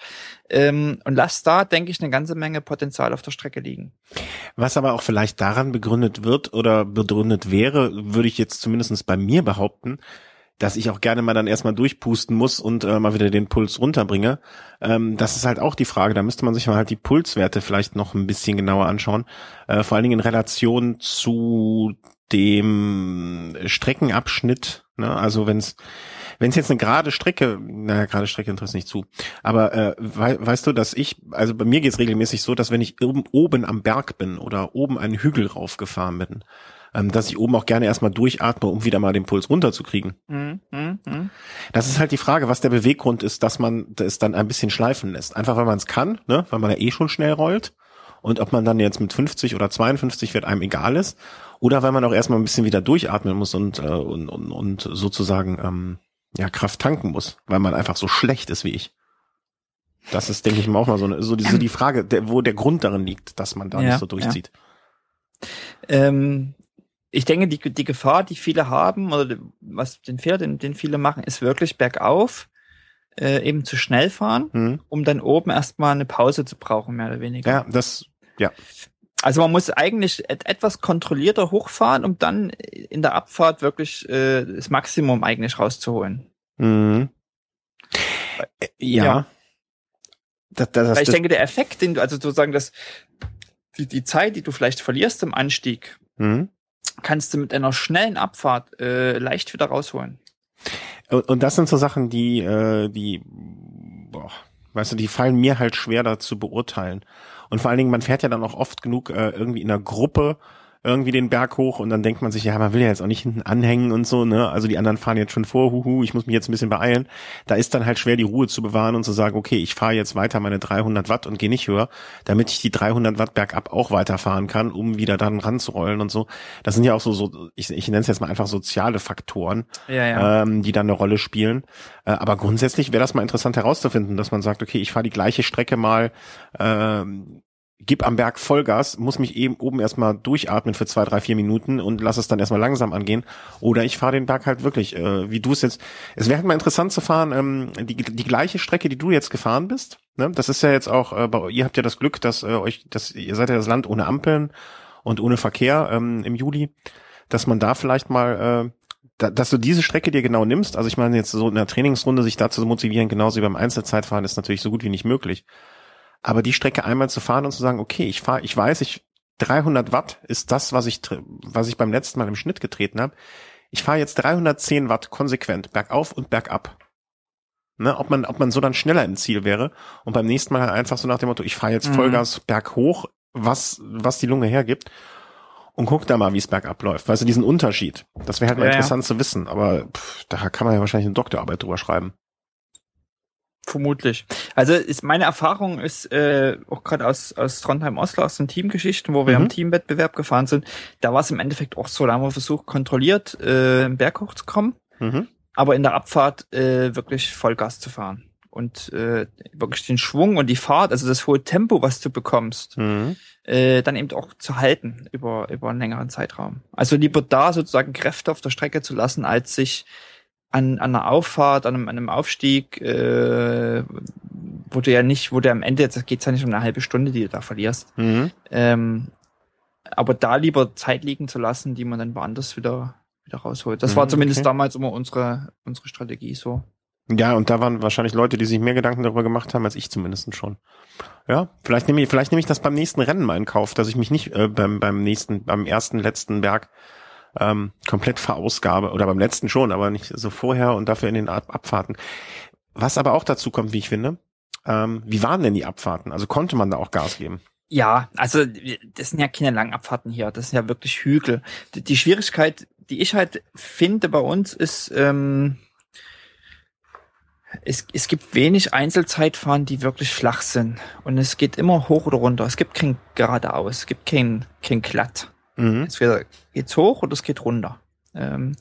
Ähm, und lass da, denke ich, eine ganze Menge Potenzial auf der Strecke liegen. Was aber auch vielleicht daran begründet wird oder begründet wäre, würde ich jetzt zumindestens bei mir behaupten, dass ich auch gerne mal dann erstmal durchpusten muss und äh, mal wieder den Puls runterbringe. Ähm, das ist halt auch die Frage. Da müsste man sich mal halt die Pulswerte vielleicht noch ein bisschen genauer anschauen. Äh, vor allen Dingen in Relation zu dem Streckenabschnitt, ne? also wenn es wenn es jetzt eine gerade Strecke, naja, gerade Strecke interessiert nicht zu, aber äh, we weißt du, dass ich, also bei mir geht es regelmäßig so, dass wenn ich oben, oben am Berg bin oder oben einen Hügel raufgefahren bin, ähm, dass ich oben auch gerne erstmal durchatme, um wieder mal den Puls runterzukriegen. Mhm, mh, mh. Das ist halt die Frage, was der Beweggrund ist, dass man es dann ein bisschen schleifen lässt. Einfach weil man es kann, ne? weil man ja eh schon schnell rollt. Und ob man dann jetzt mit 50 oder 52 wird einem egal ist. Oder weil man auch erstmal ein bisschen wieder durchatmen muss und, äh, und, und, und sozusagen ähm, ja, Kraft tanken muss, weil man einfach so schlecht ist wie ich. Das ist, denke ich mal, auch mal so, eine, so, die, so die Frage, der, wo der Grund darin liegt, dass man da ja, nicht so durchzieht. Ja. Ähm, ich denke, die, die Gefahr, die viele haben, oder was den Fehler, den, den viele machen, ist wirklich bergauf äh, eben zu schnell fahren, mhm. um dann oben erstmal eine Pause zu brauchen, mehr oder weniger. Ja, das, ja. Also man muss eigentlich etwas kontrollierter hochfahren, um dann in der Abfahrt wirklich äh, das Maximum eigentlich rauszuholen. Mhm. Ja. ja. Das, das, das, ich denke, der Effekt, den du, also sozusagen das, die, die Zeit, die du vielleicht verlierst im Anstieg, mhm. Kannst du mit einer schnellen Abfahrt äh, leicht wieder rausholen. Und, und das sind so Sachen, die, äh, die, boah, weißt du, die fallen mir halt schwer da zu beurteilen. Und vor allen Dingen, man fährt ja dann auch oft genug äh, irgendwie in einer Gruppe irgendwie den Berg hoch und dann denkt man sich, ja, man will ja jetzt auch nicht hinten anhängen und so, ne? Also die anderen fahren jetzt schon vor, huhu, ich muss mich jetzt ein bisschen beeilen. Da ist dann halt schwer, die Ruhe zu bewahren und zu sagen, okay, ich fahre jetzt weiter meine 300 Watt und gehe nicht höher, damit ich die 300 Watt bergab auch weiterfahren kann, um wieder dann ranzurollen und so. Das sind ja auch so, so ich, ich nenne es jetzt mal einfach soziale Faktoren, ja, ja. Ähm, die dann eine Rolle spielen. Äh, aber grundsätzlich wäre das mal interessant herauszufinden, dass man sagt, okay, ich fahre die gleiche Strecke mal ähm, gib am Berg Vollgas, muss mich eben oben erstmal durchatmen für zwei, drei, vier Minuten und lass es dann erstmal langsam angehen. Oder ich fahre den Berg halt wirklich, äh, wie du es jetzt. Es wäre halt mal interessant zu fahren, ähm, die, die gleiche Strecke, die du jetzt gefahren bist. Ne? Das ist ja jetzt auch, äh, bei, ihr habt ja das Glück, dass äh, euch, dass ihr seid ja das Land ohne Ampeln und ohne Verkehr ähm, im Juli, dass man da vielleicht mal äh, dass du diese Strecke dir genau nimmst, also ich meine jetzt so in der Trainingsrunde sich dazu motivieren, genauso wie beim Einzelzeitfahren, ist natürlich so gut wie nicht möglich. Aber die Strecke einmal zu fahren und zu sagen, okay, ich fahre, ich weiß, ich 300 Watt ist das, was ich, was ich beim letzten Mal im Schnitt getreten habe. Ich fahre jetzt 310 Watt konsequent bergauf und bergab. Ne, ob man, ob man so dann schneller im Ziel wäre und beim nächsten Mal halt einfach so nach dem Motto, ich fahre jetzt mhm. Vollgas mhm. berghoch, was, was die Lunge hergibt und guck da mal, wie es bergab läuft. Weißt du, diesen Unterschied. Das wäre halt mal ja, interessant ja. zu wissen, aber pff, da kann man ja wahrscheinlich eine Doktorarbeit drüber schreiben. Vermutlich. Also ist meine Erfahrung ist äh, auch gerade aus aus Trondheim Oslo aus den Teamgeschichten, wo wir mhm. im Teamwettbewerb gefahren sind. Da war es im Endeffekt auch so, da haben wir versucht kontrolliert äh, im Berg hochzukommen, mhm. aber in der Abfahrt äh, wirklich Vollgas zu fahren und äh, wirklich den Schwung und die Fahrt, also das hohe Tempo, was du bekommst, mhm. äh, dann eben auch zu halten über über einen längeren Zeitraum. Also lieber da sozusagen Kräfte auf der Strecke zu lassen, als sich an, an einer Auffahrt, an einem, an einem Aufstieg, äh, wo du ja nicht, wo du am Ende, jetzt geht's ja nicht um eine halbe Stunde, die du da verlierst. Mhm. Ähm, aber da lieber Zeit liegen zu lassen, die man dann woanders wieder, wieder rausholt. Das mhm, war zumindest okay. damals immer unsere, unsere Strategie so. Ja, und da waren wahrscheinlich Leute, die sich mehr Gedanken darüber gemacht haben, als ich zumindest schon. Ja, vielleicht nehme ich, vielleicht nehme ich das beim nächsten Rennen mal in Kauf, dass ich mich nicht äh, beim, beim nächsten, beim ersten, letzten Berg ähm, komplett verausgabe. Oder beim letzten schon, aber nicht so vorher und dafür in den Ab Abfahrten. Was aber auch dazu kommt, wie ich finde, ähm, wie waren denn die Abfahrten? Also konnte man da auch Gas geben? Ja, also das sind ja keine Langabfahrten hier, das sind ja wirklich Hügel. Die, die Schwierigkeit, die ich halt finde bei uns, ist, ähm, es, es gibt wenig Einzelzeitfahren, die wirklich flach sind. Und es geht immer hoch oder runter. Es gibt kein geradeaus, es gibt kein, kein glatt. Mhm. Entweder geht's hoch oder es geht runter. Ähm,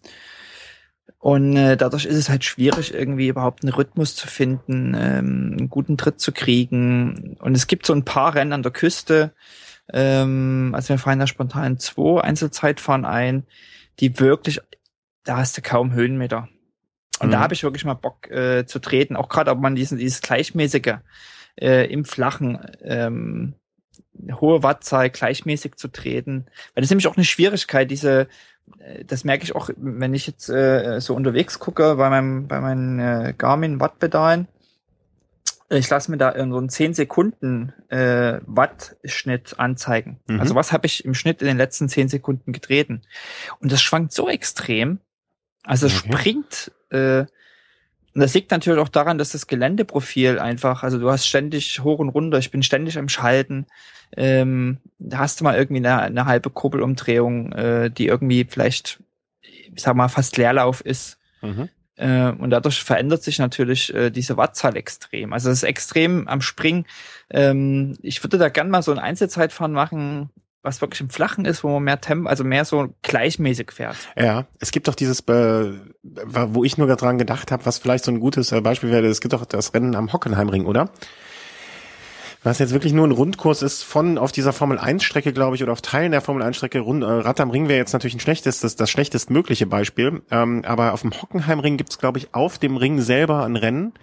und äh, dadurch ist es halt schwierig, irgendwie überhaupt einen Rhythmus zu finden, ähm, einen guten Tritt zu kriegen. Und es gibt so ein paar Rennen an der Küste. Ähm, also wir fahren da spontan zwei Einzelzeitfahren ein, die wirklich, da hast du kaum Höhenmeter. Und mhm. da habe ich wirklich mal Bock äh, zu treten. Auch gerade, ob man diesen, dieses gleichmäßige äh, im Flachen ähm, hohe Wattzahl gleichmäßig zu treten. Weil das ist nämlich auch eine Schwierigkeit, diese, äh, das merke ich auch, wenn ich jetzt äh, so unterwegs gucke bei meinem, bei meinen äh, Garmin Wattpedalen. Ich lasse mir da so einen 10 Sekunden äh, Wattschnitt anzeigen. Mhm. Also was habe ich im Schnitt in den letzten 10 Sekunden getreten? Und das schwankt so extrem. Also es okay. springt äh, und das liegt natürlich auch daran, dass das Geländeprofil einfach, also du hast ständig hoch und runter, ich bin ständig am Schalten. Ähm, da hast du mal irgendwie eine, eine halbe Kurbelumdrehung, äh, die irgendwie vielleicht, ich sag mal, fast Leerlauf ist. Mhm. Äh, und dadurch verändert sich natürlich äh, diese Wattzahl extrem. Also es ist extrem am Springen. Ähm, ich würde da gern mal so ein Einzelzeitfahren machen, was wirklich im Flachen ist, wo man mehr Tempo, also mehr so gleichmäßig fährt. Ja, es gibt doch dieses, äh, wo ich nur dran gedacht habe, was vielleicht so ein gutes äh, Beispiel wäre, es gibt doch das Rennen am Hockenheimring, oder? Was jetzt wirklich nur ein Rundkurs ist von auf dieser Formel 1 Strecke, glaube ich, oder auf Teilen der Formel 1 Strecke. Rund, äh, Rad am Ring wäre jetzt natürlich ein schlechtes, das schlechtest mögliche Beispiel. Ähm, aber auf dem Hockenheimring gibt es, glaube ich, auf dem Ring selber ein Rennen,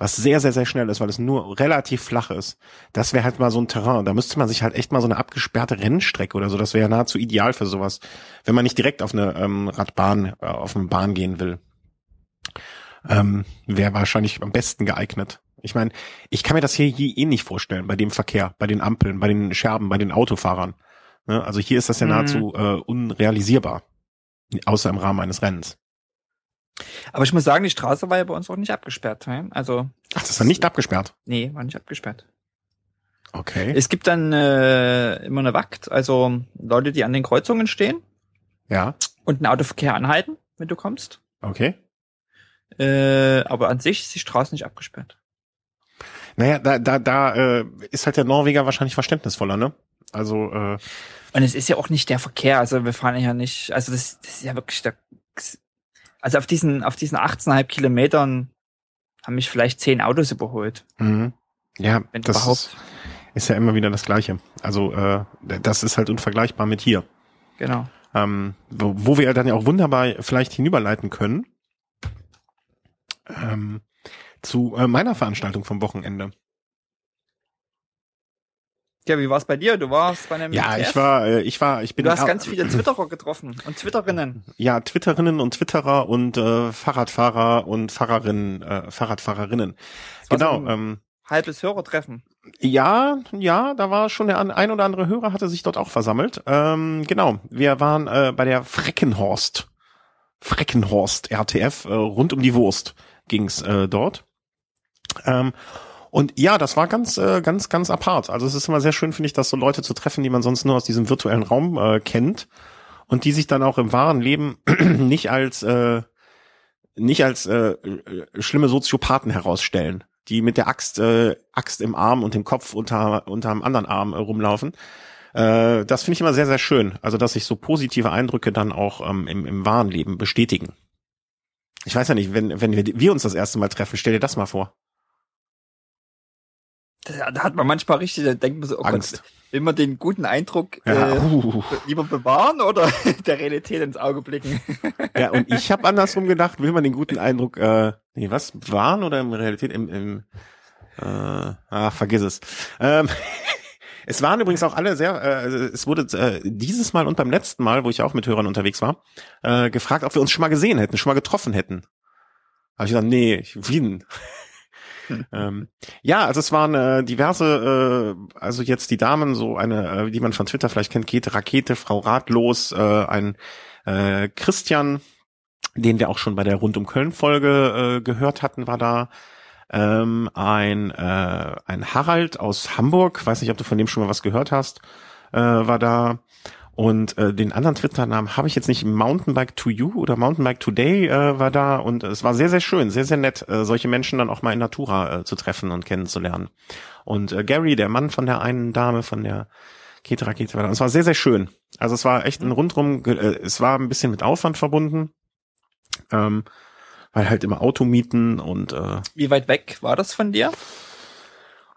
was sehr, sehr, sehr schnell ist, weil es nur relativ flach ist. Das wäre halt mal so ein Terrain. Da müsste man sich halt echt mal so eine abgesperrte Rennstrecke oder so, das wäre nahezu ideal für sowas, wenn man nicht direkt auf eine ähm, Radbahn, äh, auf eine Bahn gehen will. Ähm, wäre wahrscheinlich am besten geeignet. Ich meine, ich kann mir das hier, hier eh nicht vorstellen, bei dem Verkehr, bei den Ampeln, bei den Scherben, bei den Autofahrern. Ne? Also hier ist das ja mhm. nahezu äh, unrealisierbar, außer im Rahmen eines Rennens. Aber ich muss sagen, die Straße war ja bei uns auch nicht abgesperrt. Also. Ach, das war nicht abgesperrt? Nee, war nicht abgesperrt. Okay. Es gibt dann äh, immer eine Wakt, also Leute, die an den Kreuzungen stehen. Ja. Und einen Autoverkehr anhalten, wenn du kommst. Okay. Äh, aber an sich ist die Straße nicht abgesperrt. Naja, da, da, da äh, ist halt der Norweger wahrscheinlich verständnisvoller, ne? Also äh, und es ist ja auch nicht der Verkehr, also wir fahren ja nicht, also das, das ist ja wirklich der also auf diesen, auf diesen 18,5 Kilometern haben mich vielleicht zehn Autos überholt. Mhm. Ja, wenn das überhaupt. Ist, ist ja immer wieder das Gleiche. Also äh, das ist halt unvergleichbar mit hier. Genau. Ähm, wo, wo wir dann ja auch wunderbar vielleicht hinüberleiten können ähm, zu äh, meiner Veranstaltung vom Wochenende. Ja, wie war es bei dir? Du warst bei einem Ja, ich war, äh, ich war, ich bin. Du hast ganz viele Twitterer getroffen und Twitterinnen. Ja, Twitterinnen und Twitterer und äh, Fahrradfahrer und Fahrerinnen, äh, Fahrradfahrerinnen. Genau. So ähm, halbes Hörertreffen. Ja, ja, da war schon der ein oder andere Hörer hatte sich dort auch versammelt. Ähm, genau, wir waren äh, bei der Freckenhorst, Freckenhorst RTF äh, rund um die Wurst ging's äh, dort. Ähm, und ja, das war ganz, äh, ganz, ganz apart. Also es ist immer sehr schön, finde ich, dass so Leute zu treffen, die man sonst nur aus diesem virtuellen Raum äh, kennt und die sich dann auch im wahren Leben nicht als äh, nicht als äh, schlimme Soziopathen herausstellen, die mit der Axt äh, Axt im Arm und dem Kopf unter unter einem anderen Arm äh, rumlaufen. Äh, das finde ich immer sehr sehr schön. Also dass sich so positive Eindrücke dann auch ähm, im, im wahren Leben bestätigen. Ich weiß ja nicht, wenn wenn wir, wir uns das erste Mal treffen, stell dir das mal vor. Da, hat man manchmal richtig, da denkt man so, oh Angst. Gott, will man den guten Eindruck ja, äh, uh. lieber bewahren oder der Realität ins Auge blicken? ja, und ich habe andersrum gedacht, will man den guten Eindruck, äh, nee, was, bewahren oder in Realität im, im äh, ach, vergiss es. Ähm, es waren übrigens auch alle sehr, äh, es wurde äh, dieses Mal und beim letzten Mal, wo ich auch mit Hörern unterwegs war, äh, gefragt, ob wir uns schon mal gesehen hätten, schon mal getroffen hätten. Habe ich gesagt, nee, ich Wien. ähm, ja, also es waren äh, diverse, äh, also jetzt die Damen, so eine, äh, die man von Twitter vielleicht kennt, Käthe Rakete, Frau Ratlos, äh, ein äh, Christian, den wir auch schon bei der Rund um Köln Folge äh, gehört hatten, war da. Ähm, ein, äh, ein Harald aus Hamburg, weiß nicht, ob du von dem schon mal was gehört hast, äh, war da. Und äh, den anderen Twitter-Namen habe ich jetzt nicht. Mountainbike to You oder Mountainbike Today äh, war da und es war sehr, sehr schön, sehr, sehr nett, äh, solche Menschen dann auch mal in Natura äh, zu treffen und kennenzulernen. Und äh, Gary, der Mann von der einen Dame, von der war da. Und es war sehr, sehr schön. Also es war echt ein rundrum, äh, es war ein bisschen mit Aufwand verbunden. Ähm, weil halt immer Automieten und äh, Wie weit weg war das von dir?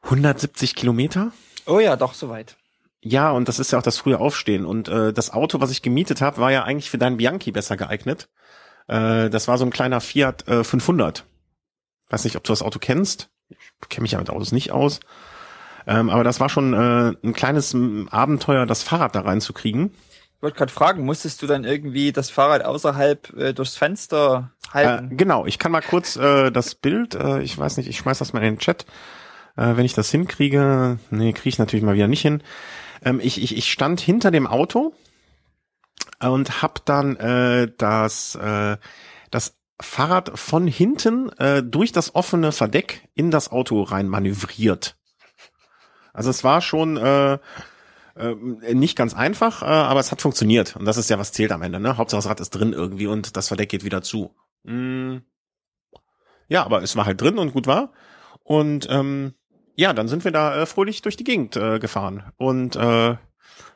170 Kilometer. Oh ja, doch, soweit. Ja, und das ist ja auch das frühe Aufstehen. Und äh, das Auto, was ich gemietet habe, war ja eigentlich für deinen Bianchi besser geeignet. Äh, das war so ein kleiner Fiat äh, 500. Weiß nicht, ob du das Auto kennst. Ich kenne mich ja mit Autos nicht aus. Ähm, aber das war schon äh, ein kleines Abenteuer, das Fahrrad da reinzukriegen. Ich wollte gerade fragen, musstest du dann irgendwie das Fahrrad außerhalb äh, durchs Fenster halten? Äh, genau, ich kann mal kurz äh, das Bild, äh, ich weiß nicht, ich schmeiß das mal in den Chat. Äh, wenn ich das hinkriege, nee, kriege ich natürlich mal wieder nicht hin. Ähm, ich, ich, ich stand hinter dem Auto und hab dann äh, das, äh, das Fahrrad von hinten äh, durch das offene Verdeck in das Auto rein manövriert. Also es war schon äh, äh, nicht ganz einfach, äh, aber es hat funktioniert. Und das ist ja, was zählt am Ende. Ne? Hauptsache das Rad ist drin irgendwie und das Verdeck geht wieder zu. Mm. Ja, aber es war halt drin und gut war. Und ähm, ja, dann sind wir da äh, fröhlich durch die Gegend äh, gefahren. Und äh,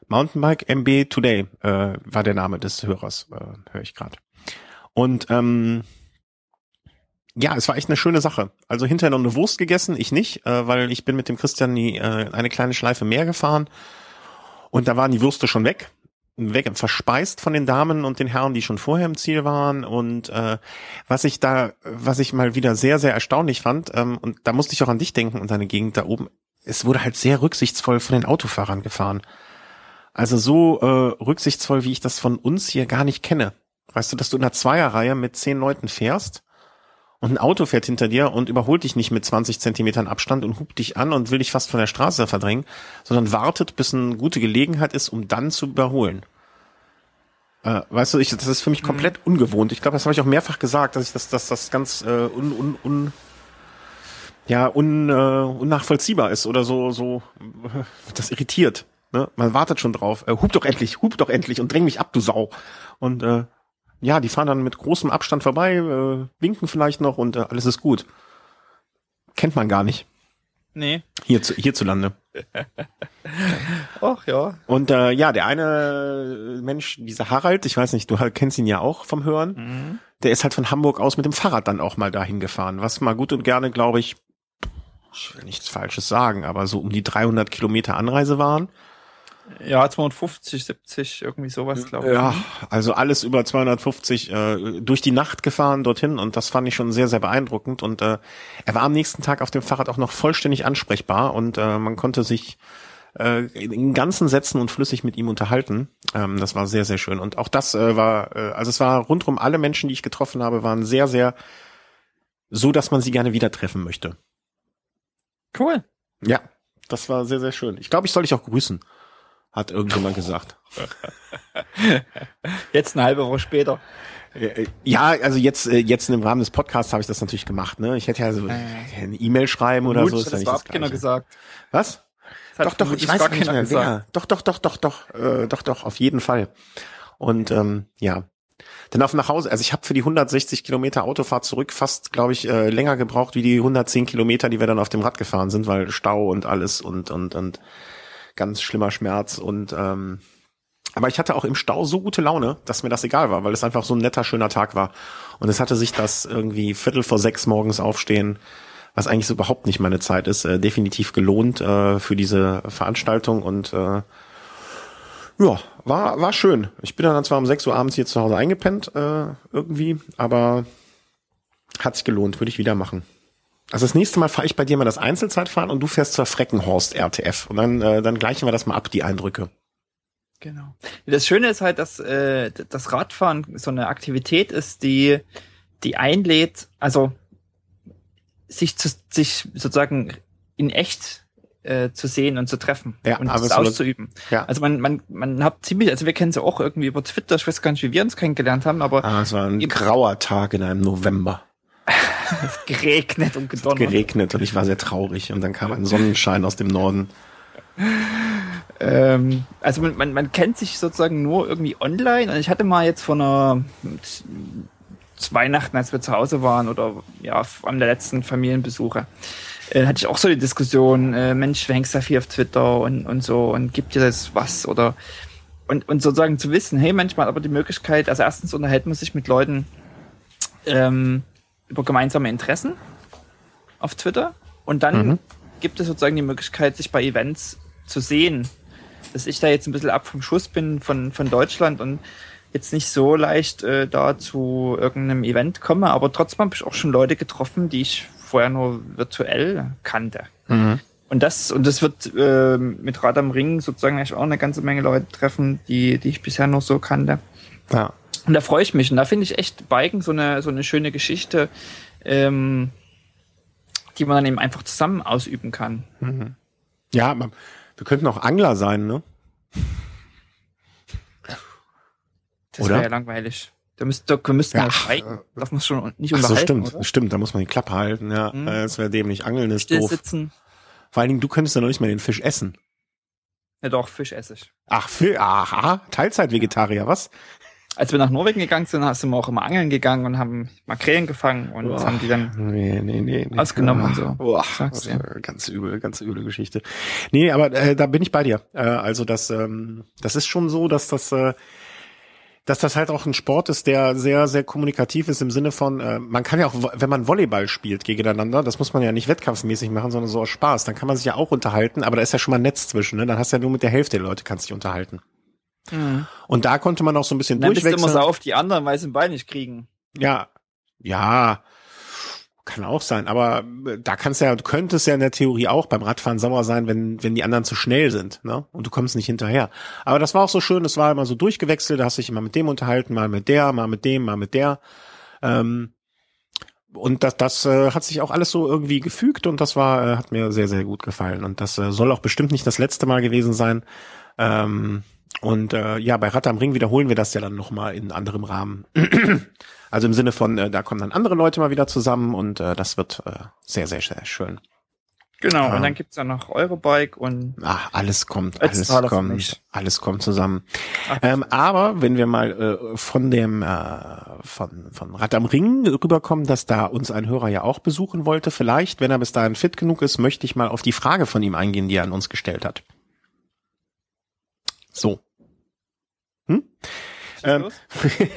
Mountainbike MB Today äh, war der Name des Hörers, äh, höre ich gerade. Und ähm, ja, es war echt eine schöne Sache. Also hinterher noch eine Wurst gegessen, ich nicht, äh, weil ich bin mit dem Christian die, äh, eine kleine Schleife mehr gefahren und da waren die Würste schon weg, weg verspeist von den Damen und den Herren, die schon vorher im Ziel waren. Und äh, was ich da, was ich mal wieder sehr, sehr erstaunlich fand, ähm, und da musste ich auch an dich denken und deine Gegend da oben, es wurde halt sehr rücksichtsvoll von den Autofahrern gefahren. Also so äh, rücksichtsvoll, wie ich das von uns hier gar nicht kenne. Weißt du, dass du in einer Zweierreihe mit zehn Leuten fährst und ein Auto fährt hinter dir und überholt dich nicht mit 20 Zentimetern Abstand und hupt dich an und will dich fast von der Straße verdrängen, sondern wartet, bis eine gute Gelegenheit ist, um dann zu überholen. Äh, weißt du, ich, das ist für mich komplett mhm. ungewohnt. Ich glaube, das habe ich auch mehrfach gesagt, dass ich das, dass das ganz äh, un, un, un, ja, un, äh, unnachvollziehbar ist oder so, so, äh, das irritiert. Ne? Man wartet schon drauf. Äh, hub doch endlich, hub doch endlich und dräng mich ab, du Sau. Und äh, ja, die fahren dann mit großem Abstand vorbei, äh, winken vielleicht noch und äh, alles ist gut. Kennt man gar nicht. Nee. Hier zu, hierzulande. Ach ja. Und äh, ja, der eine Mensch, dieser Harald, ich weiß nicht, du kennst ihn ja auch vom Hören, mhm. der ist halt von Hamburg aus mit dem Fahrrad dann auch mal dahin gefahren, was mal gut und gerne, glaube ich, ich will nichts Falsches sagen, aber so um die 300 Kilometer Anreise waren. Ja, 250, 70, irgendwie sowas, glaube ich. Ja, also alles über 250 äh, durch die Nacht gefahren dorthin und das fand ich schon sehr, sehr beeindruckend. Und äh, er war am nächsten Tag auf dem Fahrrad auch noch vollständig ansprechbar und äh, man konnte sich äh, in ganzen Sätzen und flüssig mit ihm unterhalten. Ähm, das war sehr, sehr schön. Und auch das äh, war, äh, also es war rundrum alle Menschen, die ich getroffen habe, waren sehr, sehr so, dass man sie gerne wieder treffen möchte. Cool. Ja, das war sehr, sehr schön. Ich glaube, ich soll dich auch grüßen hat irgendjemand gesagt. Jetzt eine halbe Woche später. Ja, also jetzt, äh, jetzt im Rahmen des Podcasts habe ich das natürlich gemacht. Ne? Ich hätte ja so äh, eine E-Mail schreiben oder Gut, so. Ist das ja war keiner gesagt. Was? Doch, doch, ich weiß nicht mehr wer. Doch, doch, doch, doch, doch, äh, doch, doch, auf jeden Fall. Und ähm, ja, dann auf nach Hause. Also ich habe für die 160 Kilometer Autofahrt zurück fast, glaube ich, äh, länger gebraucht wie die 110 Kilometer, die wir dann auf dem Rad gefahren sind, weil Stau und alles und und und ganz schlimmer Schmerz und ähm, aber ich hatte auch im Stau so gute Laune, dass mir das egal war, weil es einfach so ein netter, schöner Tag war. Und es hatte sich das irgendwie Viertel vor sechs morgens aufstehen, was eigentlich so überhaupt nicht meine Zeit ist, äh, definitiv gelohnt äh, für diese Veranstaltung und äh, ja, war, war schön. Ich bin dann zwar um sechs Uhr abends hier zu Hause eingepennt, äh, irgendwie, aber hat sich gelohnt, würde ich wieder machen. Also das nächste Mal fahre ich bei dir mal das Einzelzeitfahren und du fährst zur Freckenhorst RTF. Und dann, äh, dann gleichen wir das mal ab, die Eindrücke. Genau. Das Schöne ist halt, dass äh, das Radfahren so eine Aktivität ist, die die einlädt, also sich zu, sich sozusagen in echt äh, zu sehen und zu treffen Ja, und das auszuüben. Ja. Also man, man, man hat ziemlich, also wir kennen sie auch irgendwie über Twitter, ich weiß gar nicht, wie wir uns kennengelernt haben, aber Ah, es war ein grauer Tag in einem November. Es geregnet und gedonnert. Geregnet und ich war sehr traurig und dann kam ein Sonnenschein aus dem Norden. Ähm, also man, man, man kennt sich sozusagen nur irgendwie online und ich hatte mal jetzt vor einer Weihnachten, als wir zu Hause waren oder ja, an der letzten Familienbesuche, äh, hatte ich auch so die Diskussion, äh, Mensch, du hängst da viel auf Twitter und, und so und gibt dir das was oder und, und sozusagen zu wissen, hey, manchmal aber die Möglichkeit, also erstens unterhält man sich mit Leuten ähm, über gemeinsame Interessen auf Twitter und dann Mhm. gibt es sozusagen die Möglichkeit, sich bei Events zu sehen. Dass ich da jetzt ein bisschen ab vom Schuss bin von, von Deutschland und jetzt nicht so leicht äh, da zu irgendeinem Event komme, aber trotzdem habe ich auch schon Leute getroffen, die ich vorher nur virtuell kannte. Mhm. Und das, und das wird äh, mit Rad am Ring sozusagen eigentlich auch eine ganze Menge Leute treffen, die, die ich bisher nur so kannte. Ja. Und da freue ich mich. Und da finde ich echt Biken so eine, so eine schöne Geschichte, ähm, die man dann eben einfach zusammen ausüben kann. Ja, aber wir könnten auch Angler sein, ne? Das wäre ja langweilig. Da müsst, da, wir müssten Ja, ja, schweigen. Darf man schon nicht Ach so, unterhalten, stimmt. oder? Stimmt, da muss man die Klappe halten, ja. Mhm. Das wäre dämlich. Angeln ist Still doof. sitzen. Vor allen Dingen, du könntest ja noch nicht mal den Fisch essen. Ja doch, Fisch esse ich. Ach, Fisch, aha, Teilzeit-Vegetarier, was? Als wir nach Norwegen gegangen sind, sind wir auch immer angeln gegangen und haben Makrelen gefangen und Boah. haben die dann Nee, nee, nee. nee. Ausgenommen und so. Boah, äh, ganz übel, ganz üble Geschichte. Nee, aber äh, da bin ich bei dir. Äh, also das, ähm, das ist schon so, dass das, äh, dass das halt auch ein Sport ist, der sehr, sehr kommunikativ ist im Sinne von, äh, man kann ja auch, wenn man Volleyball spielt gegeneinander, das muss man ja nicht wettkampfmäßig machen, sondern so aus Spaß, dann kann man sich ja auch unterhalten, aber da ist ja schon mal ein Netz zwischen, ne? Dann hast du ja nur mit der Hälfte der Leute kannst dich unterhalten. Und da konnte man auch so ein bisschen dann bist du durchwechseln. immer so auf die anderen, weil sie den Ball nicht kriegen. Ja, ja, kann auch sein. Aber äh, da kannst ja, du könntest ja in der Theorie auch beim Radfahren sauer sein, wenn, wenn die anderen zu schnell sind, ne? Und du kommst nicht hinterher. Aber das war auch so schön, es war immer so durchgewechselt, da hast du dich immer mit dem unterhalten, mal mit der, mal mit dem, mal mit der. Ähm, und das, das äh, hat sich auch alles so irgendwie gefügt und das war, äh, hat mir sehr, sehr gut gefallen. Und das äh, soll auch bestimmt nicht das letzte Mal gewesen sein. Ähm, und äh, ja, bei Rad am Ring wiederholen wir das ja dann nochmal in anderem Rahmen. also im Sinne von, äh, da kommen dann andere Leute mal wieder zusammen und äh, das wird äh, sehr, sehr, sehr schön. Genau, Ah. und dann gibt's ja noch Eurobike und Ach, alles kommt, alles kommt, mich. alles kommt zusammen. Ach. Ähm, aber wenn wir mal äh, von dem äh, von von Rad am Ring rüberkommen, dass da uns ein Hörer ja auch besuchen wollte, vielleicht, wenn er bis dahin fit genug ist, möchte ich mal auf die Frage von ihm eingehen, die er an uns gestellt hat. So. Hm? Ähm,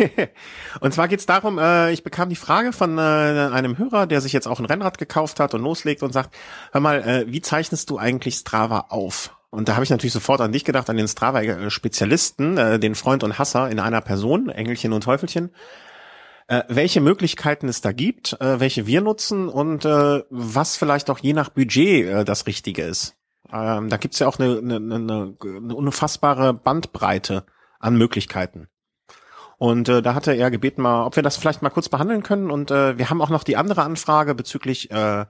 und zwar geht's darum, äh, ich bekam die Frage von äh, einem Hörer, der sich jetzt auch ein Rennrad gekauft hat und loslegt und sagt, hör mal, äh, wie zeichnest du eigentlich Strava auf? Und da habe ich natürlich sofort an dich gedacht, an den Strava-Spezialisten, äh, den Freund und Hasser in einer Person, Engelchen und Teufelchen. Äh, welche Möglichkeiten es da gibt, äh, welche wir nutzen und äh, was vielleicht auch je nach Budget äh, das Richtige ist. Ähm, da gibt's ja auch eine, eine, eine, eine unfassbare Bandbreite an Möglichkeiten. Und äh, da hatte er gebeten, mal, ob wir das vielleicht mal kurz behandeln können. Und äh, wir haben auch noch die andere Anfrage bezüglich, äh,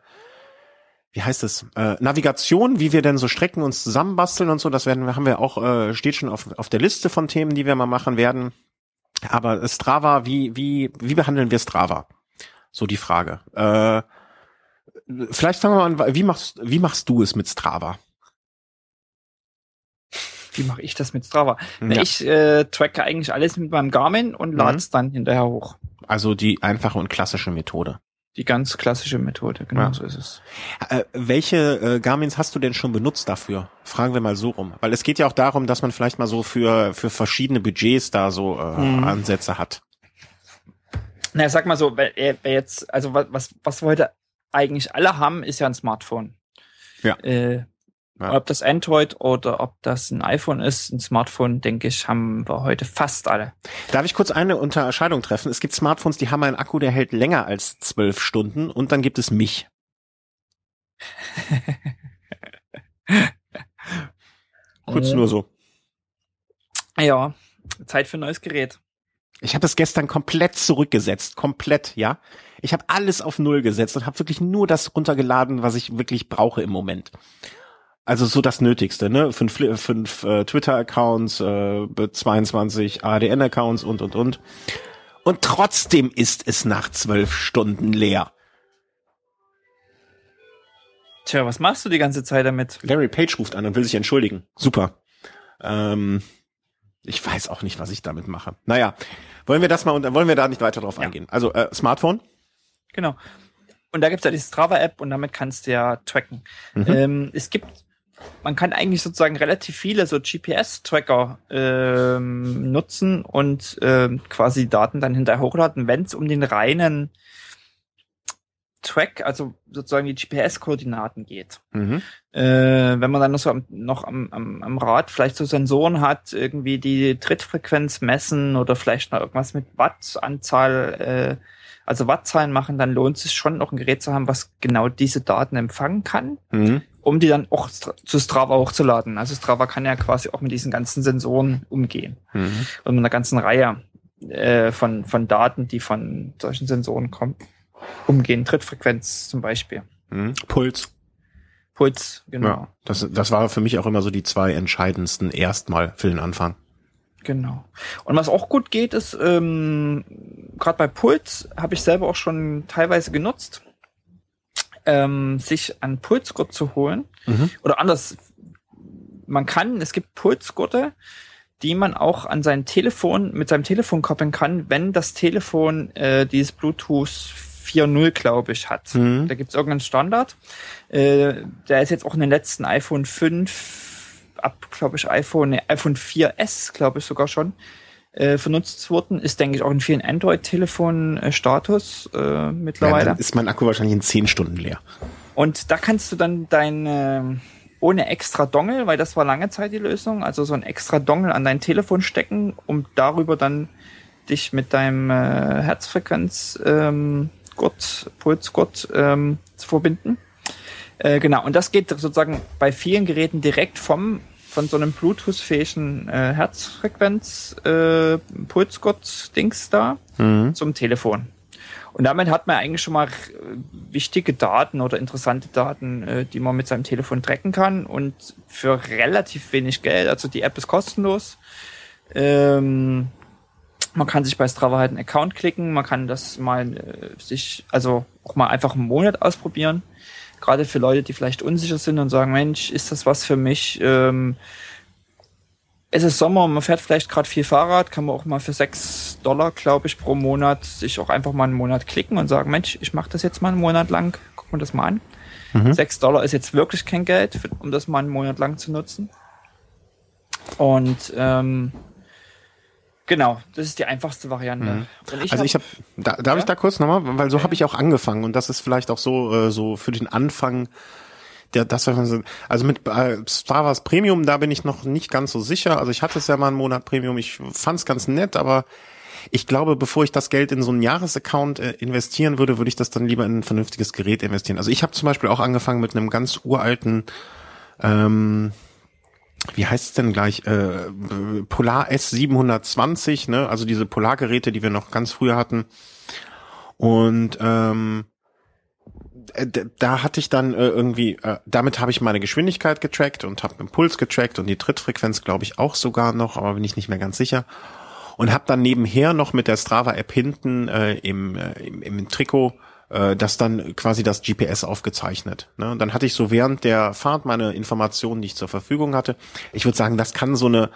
wie heißt es, äh, Navigation, wie wir denn so Strecken uns zusammenbasteln und so. Das werden wir, haben wir auch, äh, steht schon auf, auf der Liste von Themen, die wir mal machen werden. Aber Strava, wie, wie, wie behandeln wir Strava? So die Frage. Äh, vielleicht fangen wir mal an, wie machst, wie machst du es mit Strava? Wie mache ich das mit Strava? Na, Ja. Ich äh, tracke eigentlich alles mit meinem Garmin und Mhm. lade es dann hinterher hoch. Also die einfache und klassische Methode. Die ganz klassische Methode, genau Ja. so ist es. Äh, welche äh, Garmins hast du denn schon benutzt dafür? Fragen wir mal so rum. Weil es geht ja auch darum, dass man vielleicht mal so für, für verschiedene Budgets da so äh, Mhm. Ansätze hat. Na, sag mal so, wer, wer jetzt, also was, was, was wir heute eigentlich alle haben, ist ja ein Smartphone. Ja. Äh, Ja. Ob das Android oder ob das ein iPhone ist, ein Smartphone, denke ich, haben wir heute fast alle. Darf ich kurz eine Unterscheidung treffen? Es gibt Smartphones, die haben einen Akku, der hält länger als zwölf Stunden und dann gibt es mich. Kurz nur so. Ja, Zeit für ein neues Gerät. Ich habe es gestern komplett zurückgesetzt, komplett, ja. Ich habe alles auf Null gesetzt und habe wirklich nur das runtergeladen, was ich wirklich brauche im Moment. Also so das Nötigste, ne? Fünf, fünf äh, Twitter-Accounts, äh, 22 ADN-Accounts und und und. Und trotzdem ist es nach zwölf Stunden leer. Tja, was machst du die ganze Zeit damit? Larry Page ruft an und will sich entschuldigen. Super. Ähm, ich weiß auch nicht, was ich damit mache. Naja, wollen wir das mal, wollen wir da nicht weiter drauf ja. eingehen? Also äh, Smartphone? Genau. Und da gibt's ja die Strava-App und damit kannst du ja tracken. Mhm. Ähm, es gibt, man kann eigentlich sozusagen relativ viele so GPS-Tracker ähm, nutzen und ähm, quasi Daten dann hinterher hochladen, wenn es um den reinen Track, also sozusagen die GPS-Koordinaten geht. Mhm. Äh, wenn man dann noch so am, noch am, am, am Rad vielleicht so Sensoren hat, irgendwie die Trittfrequenz messen oder vielleicht noch irgendwas mit Wattanzahl, äh, also Wattzahlen machen, dann lohnt es sich schon noch ein Gerät zu haben, was genau diese Daten empfangen kann, mhm. um die dann auch zu Strava hochzuladen. Also Strava kann ja quasi auch mit diesen ganzen Sensoren umgehen mhm. und mit einer ganzen Reihe äh, von, von Daten, die von solchen Sensoren kommen umgehen. Trittfrequenz zum Beispiel. Mhm. Puls. Puls, genau. Ja, das, das war für mich auch immer so die zwei entscheidendsten erstmal für den Anfang. Genau. Und was auch gut geht, ist, ähm, gerade bei Puls habe ich selber auch schon teilweise genutzt, ähm, sich einen Pulsgurt zu holen. Mhm. Oder anders, man kann, es gibt Pulsgurte, die man auch an sein Telefon, mit seinem Telefon koppeln kann, wenn das Telefon äh, dieses Bluetooth 4.0, glaube ich, hat. Mhm. Da gibt es irgendeinen Standard. Äh, der ist jetzt auch in den letzten iPhone 5, ab, glaube ich, iPhone, nee, iPhone 4S, glaube ich sogar schon, äh, vernutzt worden. Ist, denke ich, auch in vielen Android-Telefonen äh, Status äh, mittlerweile. Ja, dann ist mein Akku wahrscheinlich in 10 Stunden leer. Und da kannst du dann dein, ohne extra Dongle, weil das war lange Zeit die Lösung, also so ein extra Dongle an dein Telefon stecken, um darüber dann dich mit deinem äh, Herzfrequenz ähm, Gurt, Pulsgurt ähm, zu verbinden. Äh, genau, und das geht sozusagen bei vielen Geräten direkt vom von so einem Bluetooth-fähigen äh, Herzfrequenz äh, Pulsgurt-Dings da mhm. zum Telefon. Und damit hat man eigentlich schon mal wichtige Daten oder interessante Daten, äh, die man mit seinem Telefon tracken kann und für relativ wenig Geld. Also die App ist kostenlos. Ähm, man kann sich bei Strava halt einen Account klicken, man kann das mal äh, sich, also auch mal einfach einen Monat ausprobieren. Gerade für Leute, die vielleicht unsicher sind und sagen, Mensch, ist das was für mich? Ähm, es ist Sommer, man fährt vielleicht gerade viel Fahrrad, kann man auch mal für sechs Dollar, glaube ich, pro Monat sich auch einfach mal einen Monat klicken und sagen, Mensch, ich mache das jetzt mal einen Monat lang, guck mal das mal an. Mhm. Sechs Dollar ist jetzt wirklich kein Geld, um das mal einen Monat lang zu nutzen. Und ähm, Genau, das ist die einfachste Variante. Mhm. Ich also ich habe, da, darf ja? ich da kurz nochmal, weil so ja. habe ich auch angefangen und das ist vielleicht auch so äh, so für den Anfang. Der, das also mit äh, Star Wars Premium, da bin ich noch nicht ganz so sicher. Also ich hatte es ja mal einen Monat Premium, ich fand es ganz nett, aber ich glaube, bevor ich das Geld in so einen Jahresaccount äh, investieren würde, würde ich das dann lieber in ein vernünftiges Gerät investieren. Also ich habe zum Beispiel auch angefangen mit einem ganz uralten ähm, wie heißt es denn gleich, äh, Polar S720, ne? also diese Polargeräte, die wir noch ganz früher hatten. Und ähm, äh, da hatte ich dann äh, irgendwie, äh, damit habe ich meine Geschwindigkeit getrackt und habe den Puls getrackt und die Trittfrequenz, glaube ich, auch sogar noch, aber bin ich nicht mehr ganz sicher. Und habe dann nebenher noch mit der Strava-App hinten äh, im, äh, im, im Trikot äh, das dann quasi das GPS aufgezeichnet. Ne? Und dann hatte ich so während der Fahrt meine Informationen, die ich zur Verfügung hatte. Ich würde sagen, das kann so eine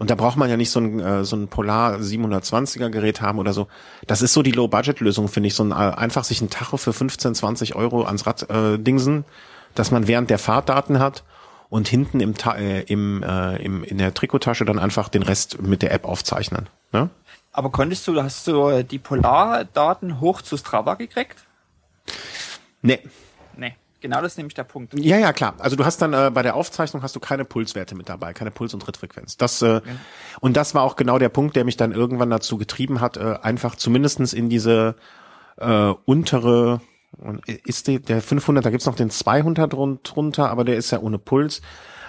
und da braucht man ja nicht so ein, äh, so ein Polar 720er Gerät haben oder so. Das ist so die Low-Budget-Lösung, finde ich. So ein, äh, einfach sich ein Tacho für 15, 20 Euro ans Rad äh, dingsen, dass man während der Fahrt Daten hat und hinten im, äh, im, äh, im, in der Trikottasche dann einfach den Rest mit der App aufzeichnen. Ne? Aber konntest du, hast du die Polardaten hoch zu Strava gekriegt? Nee. Nee. Genau das ist nämlich der Punkt. Ja, ja, klar. Also du hast dann äh, bei der Aufzeichnung hast du keine Pulswerte mit dabei, keine Puls- und Trittfrequenz. Das äh, okay. und das war auch genau der Punkt, der mich dann irgendwann dazu getrieben hat, äh, einfach zumindestens in diese äh, untere ist die, der 500, da gibt's noch den 200 drunter, aber der ist ja ohne Puls.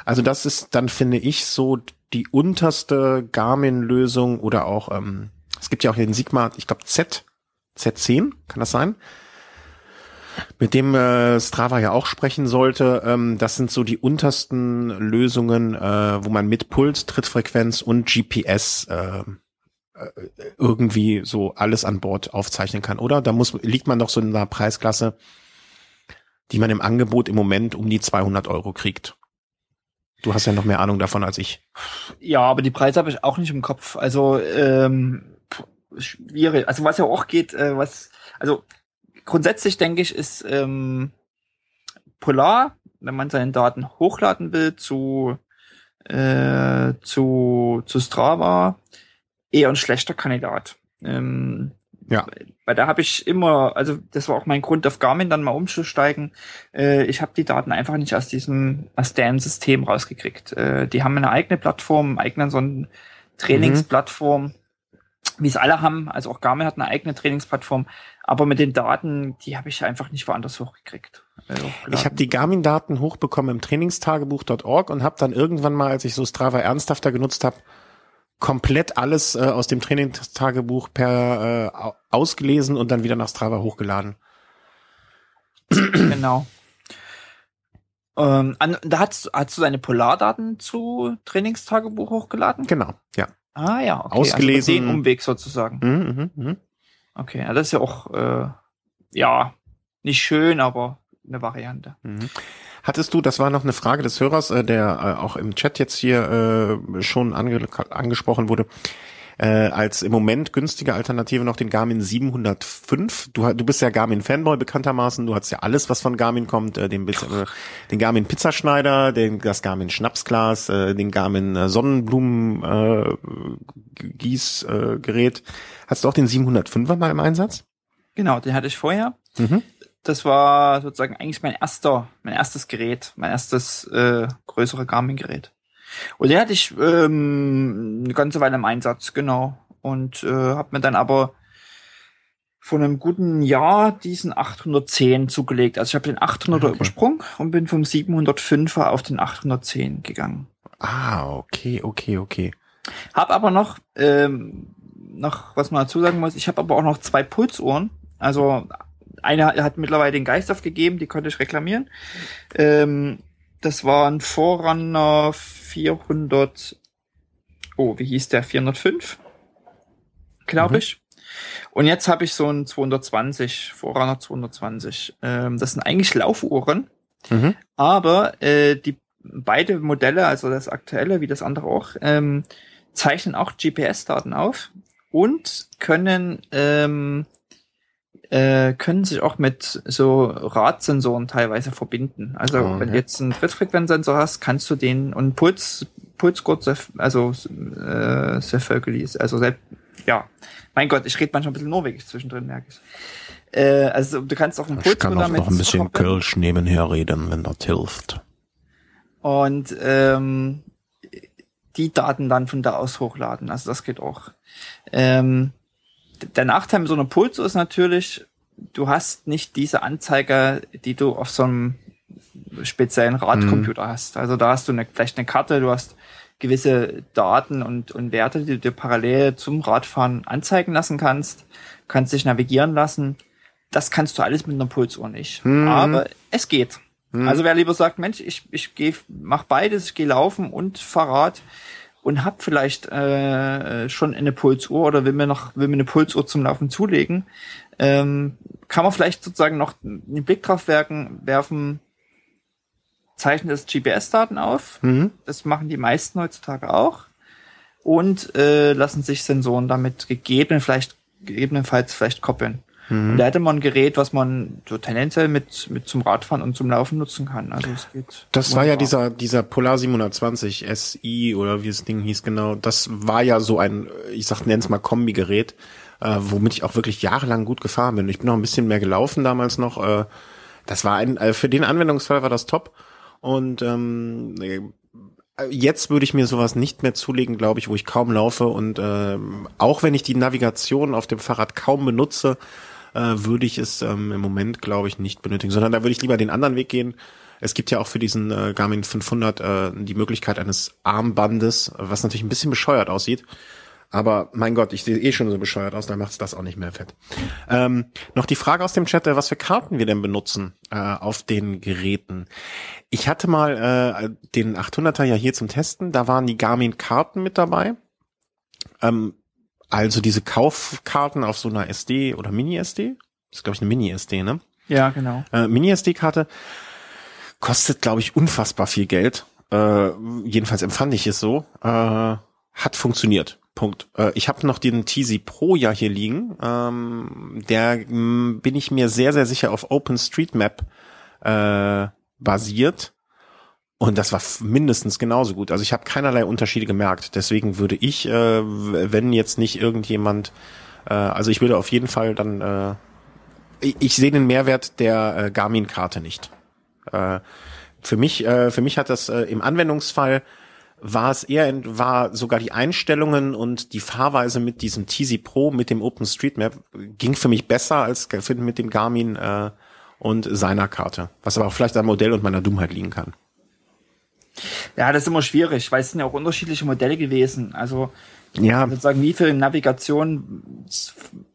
Also das ist dann finde ich so die unterste Garmin-Lösung oder auch ähm, Es gibt ja auch den Sigma, ich glaube Z, Z10, kann das sein? Mit dem äh, Strava ja auch sprechen sollte. Ähm, das sind so die untersten Lösungen, äh, wo man mit Puls, Trittfrequenz und GPS äh, äh, irgendwie so alles an Bord aufzeichnen kann, oder? Da muss liegt man doch so in einer Preisklasse, die man im Angebot im Moment um die 200 Euro kriegt. Du hast ja noch mehr Ahnung davon als ich. Ja, aber die Preise habe ich auch nicht im Kopf. Also ähm, schwierig. Also was ja auch geht, äh, was also grundsätzlich denke ich ist ähm, Polar, wenn man seine Daten hochladen will zu äh, zu zu Strava, eher ein schlechter Kandidat. Ähm, ja. Weil da habe ich immer, also das war auch mein Grund, auf Garmin dann mal umzusteigen. Äh, ich habe die Daten einfach nicht aus diesem, aus deren System rausgekriegt. Äh, die haben eine eigene Plattform, einen eigenen so eine Trainingsplattform, mhm. wie es alle haben. Also auch Garmin hat eine eigene Trainingsplattform. Aber mit den Daten, die habe ich einfach nicht woanders hochgekriegt. Äh, ich habe die Garmin-Daten hochbekommen im Trainingstagebuch.org und habe dann irgendwann mal, als ich so Strava ernsthafter genutzt habe, komplett alles äh, aus dem Trainingstagebuch per äh, ausgelesen und dann wieder nach Strava hochgeladen. Genau. Ähm, an, da hast, hast du deine Polardaten zu Trainingstagebuch hochgeladen? Genau, ja. Ah ja, okay. Ausgelesen. Also den Umweg sozusagen. Mhm, mh, mh. Okay, ja, das ist ja auch äh, ja nicht schön, aber eine Variante. Mhm. Hattest du, das war noch eine Frage des Hörers, äh, der äh, auch im Chat jetzt hier äh, schon ange angesprochen wurde, äh, als im Moment günstige Alternative noch den Garmin 705. Du, du bist ja Garmin-Fanboy bekanntermaßen, du hast ja alles, was von Garmin kommt, äh, den, äh, den Garmin Pizzaschneider, den, das Garmin Schnapsglas, äh, den Garmin äh, Sonnenblumen äh, Gießgerät. Äh, Hast du auch den 705er mal im Einsatz? Genau, den hatte ich vorher. Mhm das war sozusagen eigentlich mein erster, mein erstes Gerät, mein erstes äh, größere Garmin-Gerät. Und den hatte ich ähm, eine ganze Weile im Einsatz, genau. Und äh, habe mir dann aber von einem guten Jahr diesen 810 zugelegt. Also ich habe den 800er okay. übersprungen und bin vom 705er auf den 810 gegangen. Ah, okay, okay, okay. Hab aber noch, ähm, noch was man dazu sagen muss, ich habe aber auch noch zwei Pulsuhren. Also eine hat mittlerweile den Geist aufgegeben, die konnte ich reklamieren. Ähm, das war ein Vorrunner 400, oh, wie hieß der? 405, glaube mhm. ich. Und jetzt habe ich so ein 220, Vorrunner 220. Ähm, das sind eigentlich Laufuhren, mhm. aber äh, die beide Modelle, also das aktuelle wie das andere auch, ähm, zeichnen auch GPS-Daten auf und können ähm, äh, können sich auch mit so Radsensoren teilweise verbinden. Also oh, wenn du jetzt einen Trittfrequenzsensor hast, kannst du den und Puls, Pulsgurt, also äh, Cephalgelis, also selbst, ja, mein Gott, ich rede manchmal ein bisschen norwegisch zwischendrin, merke ich. Äh, also du kannst auch einen Pulsgurt damit Ich kann auch noch ein bisschen Kölsch nebenher reden, wenn das hilft. Und ähm, die Daten dann von da aus hochladen. Also das geht auch. Ähm, der Nachteil mit so einer Pulso ist natürlich, du hast nicht diese Anzeiger, die du auf so einem speziellen Radcomputer mhm. hast. Also da hast du eine, vielleicht eine Karte, du hast gewisse Daten und, und Werte, die du dir parallel zum Radfahren anzeigen lassen kannst, kannst dich navigieren lassen. Das kannst du alles mit einer Pulsuhr nicht. Mhm. Aber es geht. Mhm. Also wer lieber sagt, Mensch, ich, ich gehe, mach beides, ich gehe laufen und Fahrrad, und hab vielleicht äh, schon eine Pulsuhr oder will mir noch will mir eine Pulsuhr zum Laufen zulegen, ähm, kann man vielleicht sozusagen noch einen Blick drauf werken, werfen, zeichnet es GPS-Daten auf. Mhm. Das machen die meisten heutzutage auch und äh, lassen sich Sensoren damit gegeben, vielleicht gegebenenfalls vielleicht koppeln. Mhm. Und da hätte man ein Gerät, was man so tendenziell mit, mit zum Radfahren und zum Laufen nutzen kann. Also es geht. Das war ja dieser, dieser Polar 720 SI oder wie das Ding hieß genau. Das war ja so ein, ich sag, nenn's mal Kombi-Gerät, äh, womit ich auch wirklich jahrelang gut gefahren bin. Ich bin noch ein bisschen mehr gelaufen damals noch. Äh, das war ein, äh, für den Anwendungsfall war das top. Und ähm, jetzt würde ich mir sowas nicht mehr zulegen, glaube ich, wo ich kaum laufe und ähm, auch wenn ich die Navigation auf dem Fahrrad kaum benutze, äh, würde ich es ähm, im Moment, glaube ich, nicht benötigen, sondern da würde ich lieber den anderen Weg gehen. Es gibt ja auch für diesen äh, Garmin 500 äh, die Möglichkeit eines Armbandes, was natürlich ein bisschen bescheuert aussieht. Aber mein Gott, ich sehe eh schon so bescheuert aus, dann macht's das auch nicht mehr fett. Ähm, noch die Frage aus dem Chat, äh, was für Karten wir denn benutzen äh, auf den Geräten. Ich hatte mal äh, den 800er ja hier zum Testen, da waren die Garmin-Karten mit dabei. Ähm, also diese Kaufkarten auf so einer SD oder Mini-SD. Das ist, glaube ich, eine Mini-SD, ne? Ja, genau. Äh, Mini-SD-Karte kostet, glaube ich, unfassbar viel Geld. Äh, jedenfalls empfand ich es so. Äh, hat funktioniert. Punkt. Äh, ich habe noch den TZ Pro ja hier liegen. Ähm, der mh, bin ich mir sehr, sehr sicher auf OpenStreetMap äh, basiert. Und das war mindestens genauso gut. Also ich habe keinerlei Unterschiede gemerkt. Deswegen würde ich, äh, wenn jetzt nicht irgendjemand, äh, also ich würde auf jeden Fall dann, äh, ich, ich sehe den Mehrwert der äh, Garmin-Karte nicht. Äh, für mich, äh, für mich hat das äh, im Anwendungsfall war es eher, war sogar die Einstellungen und die Fahrweise mit diesem TZ Pro, mit dem OpenStreetMap, ging für mich besser als mit dem Garmin äh, und seiner Karte. Was aber auch vielleicht am Modell und meiner Dummheit liegen kann. Ja, das ist immer schwierig, weil es sind ja auch unterschiedliche Modelle gewesen. Also ja. sozusagen wie viel Navigation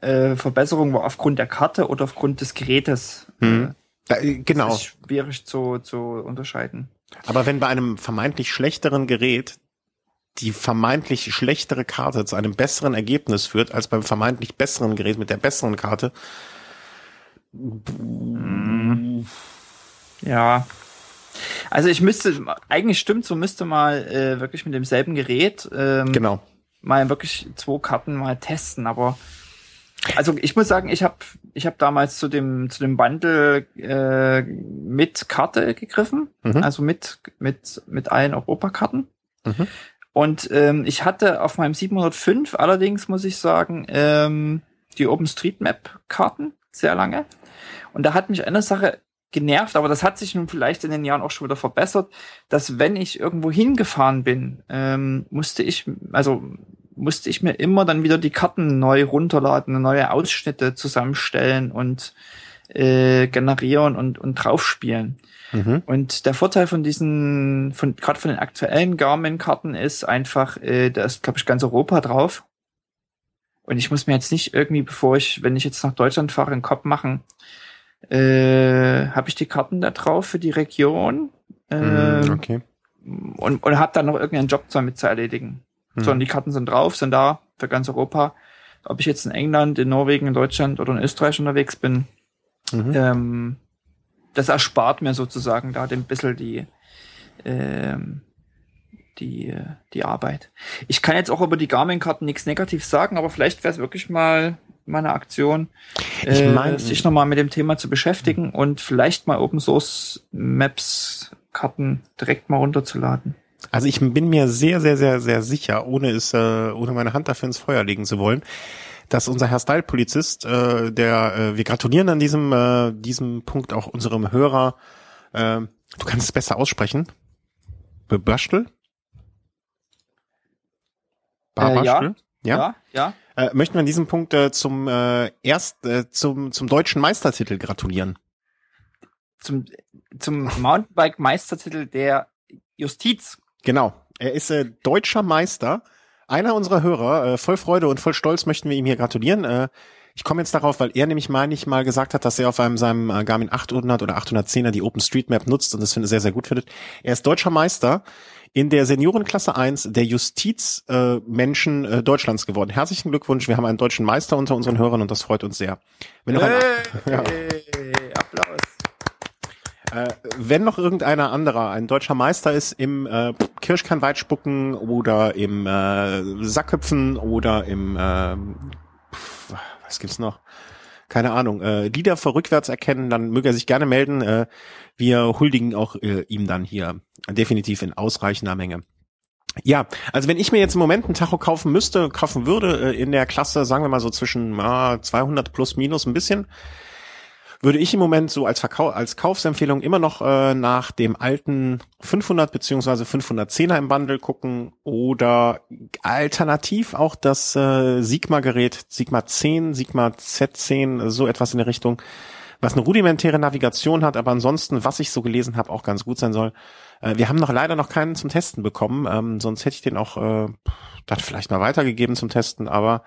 äh, Verbesserung war aufgrund der Karte oder aufgrund des Gerätes. Hm. Da, genau. Das ist schwierig zu, zu unterscheiden. Aber wenn bei einem vermeintlich schlechteren Gerät die vermeintlich schlechtere Karte zu einem besseren Ergebnis führt als beim vermeintlich besseren Gerät mit der besseren Karte. Ja. Also ich müsste, eigentlich stimmt, so müsste mal äh, wirklich mit demselben Gerät ähm, genau. mal wirklich zwei Karten mal testen, aber also ich muss sagen, ich habe ich hab damals zu dem zu dem Bundle äh, mit Karte gegriffen, mhm. also mit mit mit allen Europakarten. Mhm. Und ähm, ich hatte auf meinem 705 allerdings muss ich sagen ähm, die OpenStreetMap-Karten sehr lange. Und da hat mich eine Sache genervt, aber das hat sich nun vielleicht in den Jahren auch schon wieder verbessert, dass wenn ich irgendwo hingefahren bin, ähm, musste ich, also musste ich mir immer dann wieder die Karten neu runterladen, neue Ausschnitte zusammenstellen und äh, generieren und, und draufspielen. Mhm. Und der Vorteil von diesen, von gerade von den aktuellen Garmin-Karten ist einfach, äh, da ist, glaube ich, ganz Europa drauf. Und ich muss mir jetzt nicht irgendwie, bevor ich, wenn ich jetzt nach Deutschland fahre, einen Kopf machen, äh, habe ich die Karten da drauf für die Region. Äh, okay. Und, und habe dann noch irgendeinen Job damit zu erledigen. Mhm. Sondern die Karten sind drauf, sind da für ganz Europa. Ob ich jetzt in England, in Norwegen, in Deutschland oder in Österreich unterwegs bin, mhm. ähm, das erspart mir sozusagen da ein bisschen die, ähm, die, die Arbeit. Ich kann jetzt auch über die Garmin-Karten nichts negativ sagen, aber vielleicht wäre es wirklich mal meine Aktion, ich mein, äh, sich nochmal mit dem Thema zu beschäftigen und vielleicht mal Open Source Maps Karten direkt mal runterzuladen. Also ich bin mir sehr, sehr, sehr, sehr sicher, ohne es, äh, ohne meine Hand dafür ins Feuer legen zu wollen, dass unser Herr Style-Polizist, äh, der, äh, wir gratulieren an diesem, äh, diesem Punkt auch unserem Hörer, äh, du kannst es besser aussprechen, Bebörstel? Äh, ja, ja, ja. Äh, möchten wir an diesem Punkt äh, zum äh, erst äh, zum zum deutschen Meistertitel gratulieren. Zum zum Mountainbike Meistertitel der Justiz. Genau. Er ist äh, deutscher Meister. Einer unserer Hörer, äh, voll Freude und voll Stolz möchten wir ihm hier gratulieren. Äh, ich komme jetzt darauf, weil er nämlich, meine ich, mal gesagt hat, dass er auf einem seinem äh, Garmin 800 oder 810er die OpenStreetMap nutzt und das finde sehr, sehr gut findet. Er ist deutscher Meister in der Seniorenklasse 1 der Justizmenschen äh, äh, Deutschlands geworden. Herzlichen Glückwunsch, wir haben einen deutschen Meister unter unseren Hörern und das freut uns sehr. Wenn noch hey, ein, ja. Applaus. Äh, wenn noch irgendeiner anderer ein deutscher Meister ist im äh, Kirschkernweitspucken oder im äh, Sackhüpfen oder im äh, was gibt's noch? Keine Ahnung, äh, Lieder vor rückwärts erkennen, dann möge er sich gerne melden. Äh, wir huldigen auch äh, ihm dann hier definitiv in ausreichender Menge. Ja, also wenn ich mir jetzt im Moment ein Tacho kaufen müsste, kaufen würde, äh, in der Klasse, sagen wir mal so zwischen äh, 200 plus minus ein bisschen, würde ich im Moment so als, Verkau als Kaufsempfehlung immer noch äh, nach dem alten 500 beziehungsweise 510er im Bundle gucken oder alternativ auch das äh, Sigma-Gerät, Sigma 10, Sigma Z10, so etwas in der Richtung, was eine rudimentäre Navigation hat, aber ansonsten, was ich so gelesen habe, auch ganz gut sein soll. Äh, wir haben noch leider noch keinen zum Testen bekommen, ähm, sonst hätte ich den auch äh, dann vielleicht mal weitergegeben zum Testen, aber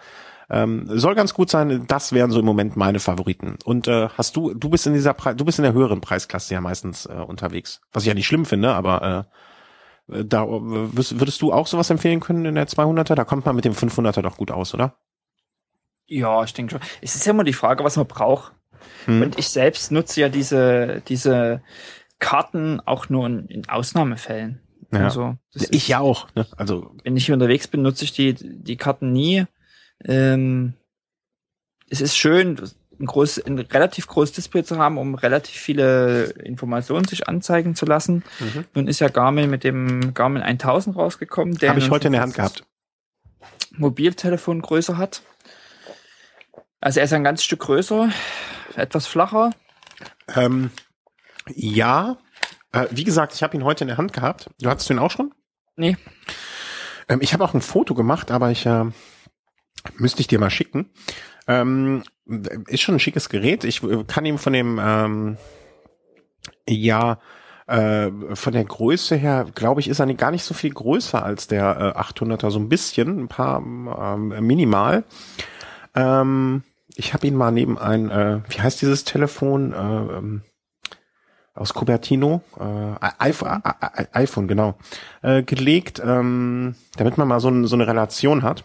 ähm, soll ganz gut sein. Das wären so im Moment meine Favoriten. Und äh, hast du, du bist in dieser, Pre du bist in der höheren Preisklasse ja meistens äh, unterwegs, was ich ja nicht schlimm finde, aber äh, da würdest du auch sowas empfehlen können in der 200er? Da kommt man mit dem 500er doch gut aus, oder? Ja, ich denke schon. Es ist ja immer die Frage, was man braucht. Hm. Und ich selbst nutze ja diese, diese Karten auch nur in, in Ausnahmefällen. Ja. Also, ich ja auch. Ne? Also wenn ich hier unterwegs bin, nutze ich die, die Karten nie. Ähm, es ist schön, ein, groß, ein relativ großes Display zu haben, um relativ viele Informationen sich anzeigen zu lassen. Mhm. Nun ist ja Garmin mit dem Garmin 1000 rausgekommen. Der Habe ich heute in der Hand gehabt. Mobiltelefon größer hat. Also er ist ein ganz Stück größer, etwas flacher. Ähm, ja, äh, wie gesagt, ich habe ihn heute in der Hand gehabt. Du hattest ihn auch schon? Nee. Ähm, ich habe auch ein Foto gemacht, aber ich äh, müsste ich dir mal schicken. Ähm, ist schon ein schickes Gerät. Ich äh, kann ihm von dem ähm, ja äh, von der Größe her, glaube ich, ist er gar nicht so viel größer als der äh, 800er, so ein bisschen, ein paar ähm, minimal. Ähm, ich habe ihn mal neben ein, äh, wie heißt dieses Telefon? Äh, ähm, aus Cupertino, äh, iPhone, iPhone genau, äh, gelegt, ähm, damit man mal so, ein, so eine Relation hat.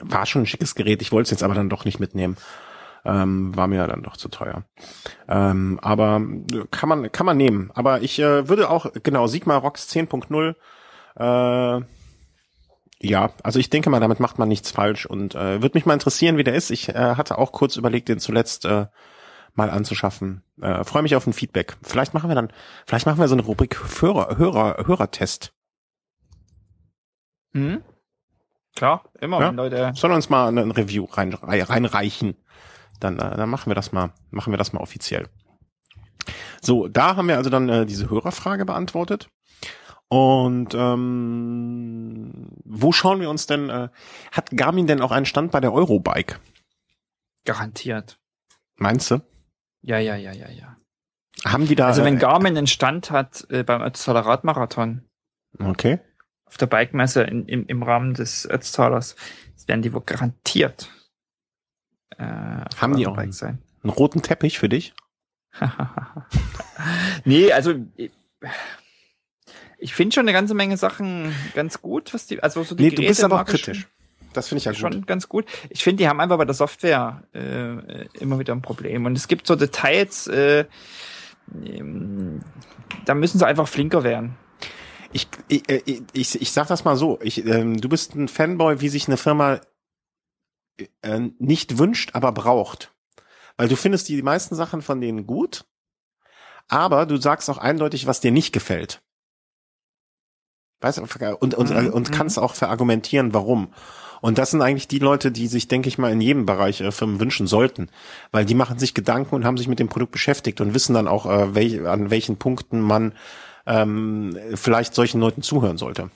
War schon ein schickes Gerät, ich wollte es jetzt aber dann doch nicht mitnehmen. Ähm, war mir dann doch zu teuer. Ähm, aber kann man, kann man nehmen. Aber ich äh, würde auch, genau, Sigma Rocks 10.0, äh, ja, also ich denke mal, damit macht man nichts falsch und äh, würde mich mal interessieren, wie der ist. Ich äh, hatte auch kurz überlegt, den zuletzt äh, mal anzuschaffen. Äh, Freue mich auf ein Feedback. Vielleicht machen wir dann, vielleicht machen wir so eine Rubrik Hörer, Hörer, Hörertest. Mhm. Klar, immer, ja? Leute. Sollen uns mal ein Review rein, reinreichen. Dann, äh, dann machen wir das mal, machen wir das mal offiziell. So, da haben wir also dann äh, diese Hörerfrage beantwortet. Und ähm, wo schauen wir uns denn? Äh, hat Garmin denn auch einen Stand bei der Eurobike? Garantiert. Meinst du? Ja, ja, ja, ja, ja. Haben die da? Also wenn äh, Garmin einen Stand hat äh, beim Ötztaler Radmarathon. Okay. Auf der Bikemesse in, im, im Rahmen des Ötztalers werden die wohl garantiert. Äh, Haben die auch Bike sein. einen roten Teppich für dich? nee, also ich finde schon eine ganze Menge Sachen ganz gut, was die, also so die Nee, Geräte du bist aber auch kritisch. Das finde ich ja schon gut. ganz gut. Ich finde, die haben einfach bei der Software äh, immer wieder ein Problem. Und es gibt so Details, äh, ähm, da müssen sie einfach flinker werden. Ich, ich, äh, ich, ich sag das mal so. Ich, ähm, du bist ein Fanboy, wie sich eine Firma äh, nicht wünscht, aber braucht. Weil du findest die meisten Sachen von denen gut, aber du sagst auch eindeutig, was dir nicht gefällt. Weißt du, und, und, mhm. und kannst mhm. auch verargumentieren, warum. Und das sind eigentlich die Leute, die sich, denke ich mal, in jedem Bereich äh, Firmen wünschen sollten. Weil die machen sich Gedanken und haben sich mit dem Produkt beschäftigt und wissen dann auch, äh, welch, an welchen Punkten man ähm, vielleicht solchen Leuten zuhören sollte.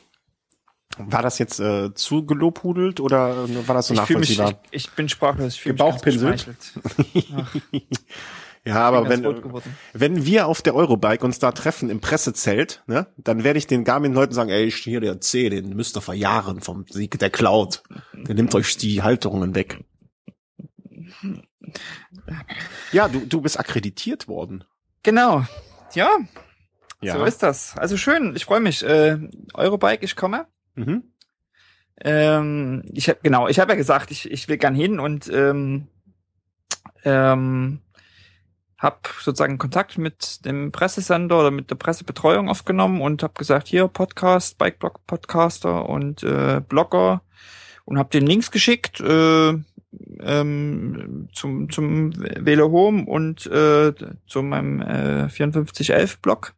War das jetzt äh, zu gelobhudelt oder war das so ich nachvollziehbar? Mich, ich, ich bin sprachlos, ich mich Ja, aber wenn, wenn wir auf der Eurobike uns da treffen im Pressezelt, ne, dann werde ich den Garmin-Leuten sagen, ey, hier der C, den müsst ihr verjahren vom Sieg der Cloud. Der nimmt euch die Halterungen weg. Ja, du, du bist akkreditiert worden. Genau. Ja. Ja. So ist das. Also schön, ich freue mich. Äh, Eurobike, ich komme. Mhm. Ähm, ich habe genau, ich habe ja gesagt, ich, ich will gern hin und ähm, ähm, habe sozusagen Kontakt mit dem Pressesender oder mit der Pressebetreuung aufgenommen und habe gesagt, hier Podcast, Bikeblog Podcaster und äh, Blogger und habe den Links geschickt äh, ähm, zum zum Velo Home und äh, zu meinem äh, 5411 Blog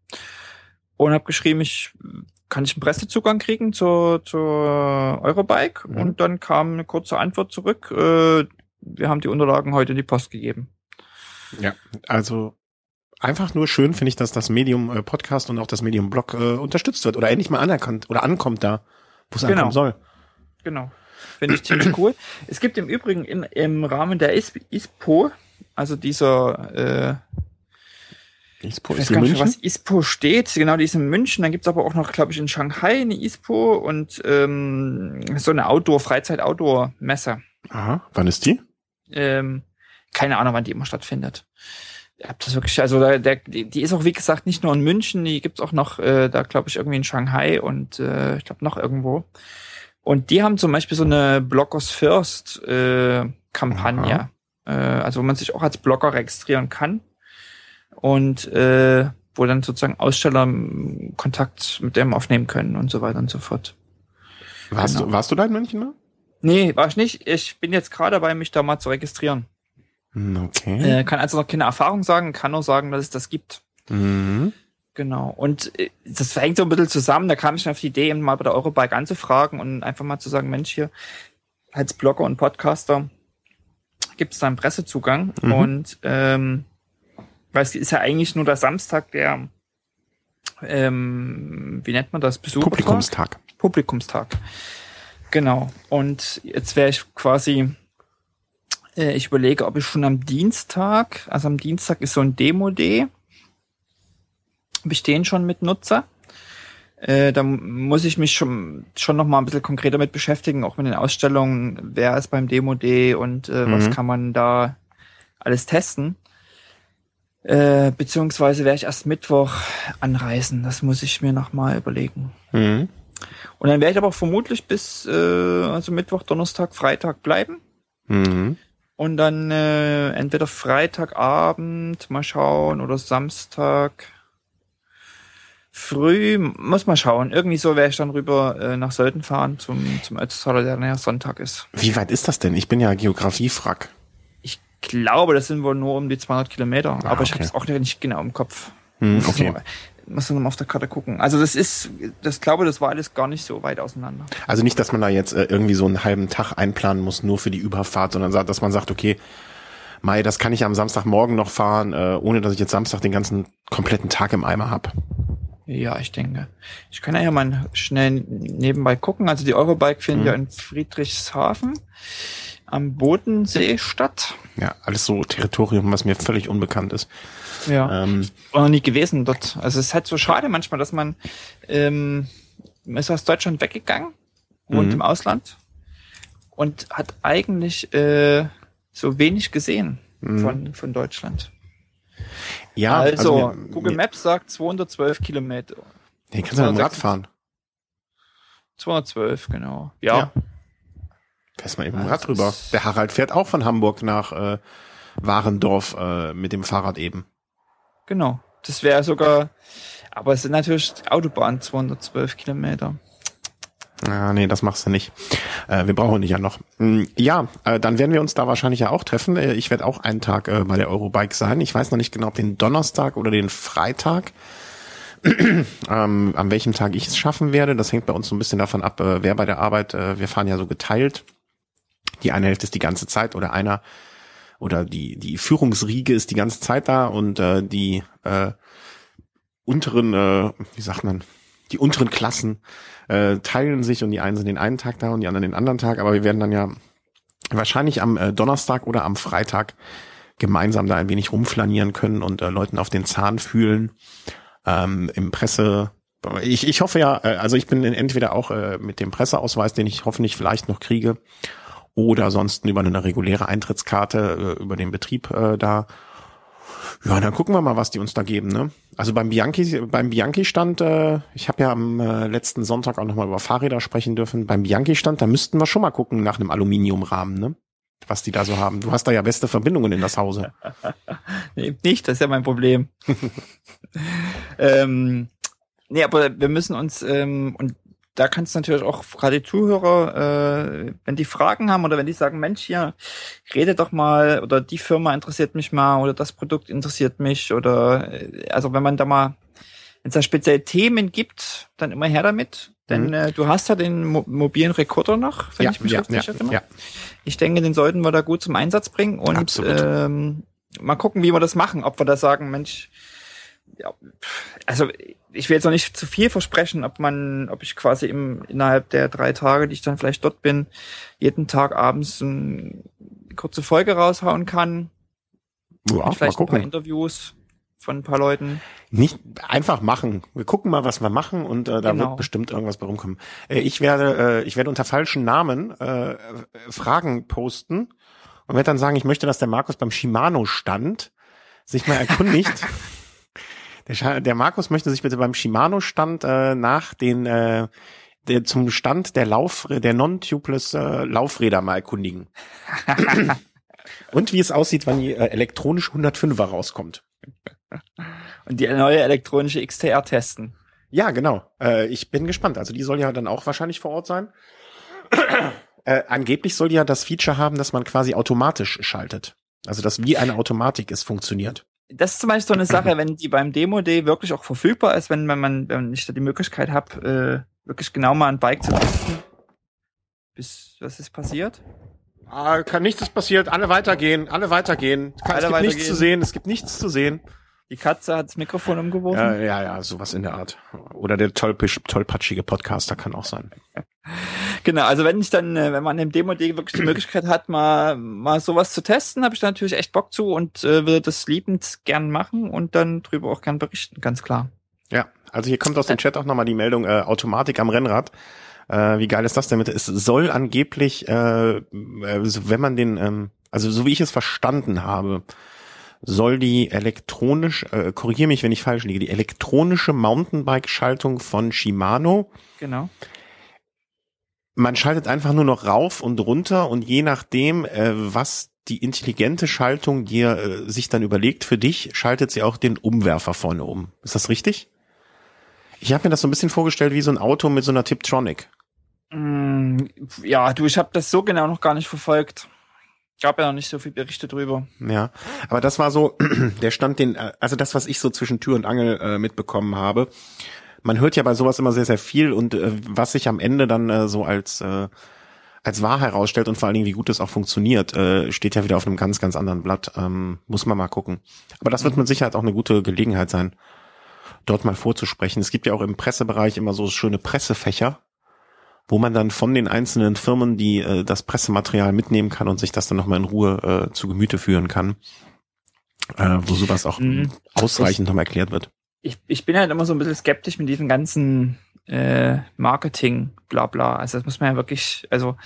und habe geschrieben, ich kann ich einen Pressezugang kriegen zur zur Eurobike mhm. und dann kam eine kurze Antwort zurück. Äh, wir haben die Unterlagen heute in die Post gegeben. Ja, also einfach nur schön finde ich, dass das Medium äh, Podcast und auch das Medium Blog äh, unterstützt wird oder endlich mal anerkannt oder ankommt da, wo es genau. ankommen soll. Genau. Finde ich ziemlich cool. Es gibt im Übrigen in, im Rahmen der ISPO, also dieser äh, ISPO ich weiß gar nicht, München? was ISPO steht. Genau, die ist in München. Dann gibt's aber auch noch, glaube ich, in Shanghai eine ISPO und ähm, so eine Outdoor, Freizeit-Outdoor-Messe. Aha, wann ist die? Ähm, keine Ahnung, wann die immer stattfindet. Ich hab das wirklich, also da, der, die, die ist auch, wie gesagt, nicht nur in München, die gibt's auch noch, äh, da glaube ich, irgendwie in Shanghai und äh, ich glaube noch irgendwo. Und die haben zum Beispiel so eine Bloggers First äh, Kampagne, äh, also wo man sich auch als Blogger registrieren kann und äh, wo dann sozusagen Aussteller ähm, Kontakt mit dem aufnehmen können und so weiter und so fort. Warst, Genau. du, warst du da in München? Ne? Nee, war ich nicht. Ich bin jetzt gerade dabei, mich da mal zu registrieren. Hm, Okay. Äh, kann also noch keine Erfahrung sagen, kann nur sagen, dass es das gibt. Mhm. Genau. Und äh, das hängt so ein bisschen zusammen. Da kam ich auf die Idee, eben mal bei der Eurobike anzufragen und einfach mal zu sagen, Mensch, hier als Blogger und Podcaster gibt es da einen Pressezugang. Mhm. Und ähm, weil es ist ja eigentlich nur der Samstag der, ähm, wie nennt man das, Besuchertag? Publikumstag. Publikumstag. Genau. Und jetzt wäre ich quasi, äh, ich überlege, ob ich schon am Dienstag, also am Dienstag ist so ein Demo-Day, den schon mit nutze. Äh, da muss ich mich schon, schon noch mal ein bisschen konkreter mit beschäftigen, auch mit den Ausstellungen, wer ist beim Demo-Day und äh, was Mhm. kann man da alles testen. Äh, beziehungsweise werde ich erst Mittwoch anreisen. Das muss ich mir noch mal überlegen. Mhm. Und dann werde ich aber vermutlich bis äh, also Mittwoch, Donnerstag, Freitag bleiben. Mhm. Und dann äh, entweder Freitagabend mal schauen oder Samstag früh, muss mal schauen. Irgendwie so werde ich dann rüber äh, nach Sölden fahren zum, zum Ötztaler, der ja Sonntag ist. Wie weit ist das denn? Ich bin ja Geografiefrack. Ich glaube, das sind wohl nur um die 200 Kilometer, Ah, aber ich okay. habe es auch nicht genau im Kopf. Hm, Muss okay. Muss noch mal auf der Karte gucken. Also das ist, das glaube, das war alles gar nicht so weit auseinander. Also nicht, dass man da jetzt äh, irgendwie so einen halben Tag einplanen muss, nur für die Überfahrt, sondern dass man sagt, okay, Mai, das kann ich am Samstagmorgen noch fahren, äh, ohne dass ich jetzt Samstag den ganzen kompletten Tag im Eimer hab. Ja, ich denke. Ich kann ja mal schnell nebenbei gucken. Also die Eurobike findet Mhm. ja in Friedrichshafen am Bodensee statt. Ja, alles so Territorium, was mir völlig unbekannt ist. Ja. Ähm, War noch nie gewesen dort. Also es ist halt so schade manchmal, dass man ähm, ist aus Deutschland weggegangen, wohnt Mhm. im Ausland und hat eigentlich äh, so wenig gesehen Mhm. von, von Deutschland. Ja, also, mir- Google mir- Maps sagt 212 Kilometer. Den kannst du mit dem Rad 206. fahren. 212, genau. Ja. Ja. Fährst mal eben Also Rad rüber. Der Harald fährt auch von Hamburg nach äh, Warendorf äh, mit dem Fahrrad eben. Genau. Das wäre sogar, aber es sind natürlich Autobahn 212 Kilometer. Ah, nee, das machst du nicht. Äh, wir brauchen dich ja noch. Hm, Ja, äh, dann werden wir uns da wahrscheinlich ja auch treffen. Äh, ich werde auch einen Tag äh, bei der Eurobike sein. Ich weiß noch nicht genau, ob den Donnerstag oder den Freitag. ähm, an welchem Tag ich es schaffen werde. Das hängt bei uns so ein bisschen davon ab, äh, wer bei der Arbeit, äh, wir fahren ja so geteilt. Die eine Hälfte ist die ganze Zeit oder einer oder die, die Führungsriege ist die ganze Zeit da und die äh, unteren, wie sagt man, die unteren Klassen äh, teilen sich und die einen sind den einen Tag da und die anderen den anderen Tag, aber wir werden dann ja wahrscheinlich am äh, Donnerstag oder am Freitag gemeinsam da ein wenig rumflanieren können und äh, Leuten auf den Zahn fühlen. Ähm, Im Presse, ich, ich hoffe ja, äh, also ich bin entweder auch äh, mit dem Presseausweis, den ich hoffentlich vielleicht noch kriege, oder sonst über eine reguläre Eintrittskarte äh, über den Betrieb äh, da. Ja, dann gucken wir mal, was die uns da geben. Ne? Also beim Bianchi, beim Bianchi stand, äh, ich habe ja am äh, letzten Sonntag auch nochmal über Fahrräder sprechen dürfen. Beim Bianchi stand, da müssten wir schon mal gucken nach einem Aluminiumrahmen, ne? Was die da so haben. Du hast da ja beste Verbindungen in das Hause. Nee, nicht, das ist ja mein Problem. ähm, nee, aber wir müssen uns, ähm, und da kannst du natürlich auch gerade die Zuhörer, äh, wenn die Fragen haben oder wenn die sagen, Mensch, hier, rede doch mal, oder die Firma interessiert mich mal, oder das Produkt interessiert mich, oder äh, also wenn man da mal, wenn es da spezielle Themen gibt, dann immer her damit. Denn Mhm. äh, du hast ja den mo mobilen Rekorder noch, wenn ja, ich mich ja, richtig ja, erinnere. ja. Ich denke, den sollten wir da gut zum Einsatz bringen und Absolut. ähm, mal gucken, wie wir das machen. Ob wir da sagen, Mensch, ja, also ich will jetzt noch nicht zu viel versprechen, ob man, ob ich quasi im, innerhalb der drei Tage, die ich dann vielleicht dort bin, jeden Tag abends eine kurze Folge raushauen kann. Ja, vielleicht ein paar Interviews von ein paar Leuten. Nicht einfach machen. Wir gucken mal, was wir machen und äh, da genau. wird bestimmt irgendwas bei rumkommen. Äh, ich werde, äh, ich werde unter falschen Namen äh, Fragen posten und werde dann sagen, ich möchte, dass der Markus beim Shimano stand sich mal erkundigt. der, der, Markus möchte sich bitte beim Shimano Stand äh, nach den äh, der, zum Stand der Lauf der non-tubeless äh, Laufräder mal erkundigen. Und wie es aussieht, wann die äh, elektronische 105er rauskommt. Und die neue elektronische XTR testen. Ja, genau. Äh, ich bin gespannt. Also die soll ja dann auch wahrscheinlich vor Ort sein. äh, angeblich soll die ja das Feature haben, dass man quasi automatisch schaltet. Also dass wie eine Automatik es funktioniert. Das ist zum Beispiel so eine Sache, wenn die beim Demo-Day wirklich auch verfügbar ist, wenn, man, wenn ich da die Möglichkeit habe, äh, wirklich genau mal ein Bike zu testen. Bis was ist passiert? Ah, kann nichts passiert, alle weitergehen, alle weitergehen. Kann, alle es gibt weitergehen. nichts zu sehen, es gibt nichts zu sehen. Die Katze hat das Mikrofon umgeworfen. Ja, ja, ja, sowas in der Art. Oder der tollpatschige Podcaster kann auch sein. genau, also wenn ich dann, äh, wenn man im Demo wirklich die Möglichkeit hat, mal, mal sowas zu testen, habe ich da natürlich echt Bock zu und äh, würde das liebend gern machen und dann drüber auch gern berichten, ganz klar. Ja, also hier kommt aus dem Chat auch nochmal die Meldung, äh, Automatik am Rennrad. Äh, wie geil ist das denn mit? Es soll angeblich, äh, wenn man den, ähm, also so wie ich es verstanden habe, soll die elektronisch, äh, korrigiere mich, wenn ich falsch liege, die elektronische Mountainbike-Schaltung von Shimano. Genau. Man schaltet einfach nur noch rauf und runter und je nachdem, äh, was die intelligente Schaltung dir äh, sich dann überlegt für dich, schaltet sie auch den Umwerfer vorne um. Ist das richtig? Ich habe mir das so ein bisschen vorgestellt wie so ein Auto mit so einer Tiptronic. Mm, ja, du, ich habe das so genau noch gar nicht verfolgt. Gab ja noch nicht so viel Berichte drüber. Ja, aber das war so der Stand, den, also das, was ich so zwischen Tür und Angel äh, mitbekommen habe. Man hört ja bei sowas immer sehr, sehr viel und äh, was sich am Ende dann äh, so als äh, als wahr herausstellt und vor allen Dingen, wie gut es auch funktioniert, äh, steht ja wieder auf einem ganz, ganz anderen Blatt. Ähm, muss man mal gucken. Aber das wird mit Sicherheit auch eine gute Gelegenheit sein, dort mal vorzusprechen. Es gibt ja auch im Pressebereich immer so schöne Pressefächer, wo man dann von den einzelnen Firmen die äh, das Pressematerial mitnehmen kann und sich das dann nochmal in Ruhe äh, zu Gemüte führen kann, äh, wo sowas auch mhm. ausreichend nochmal erklärt wird. Ich, ich bin halt immer so ein bisschen skeptisch mit diesem ganzen äh, Marketing, bla bla. Also das muss man ja wirklich, also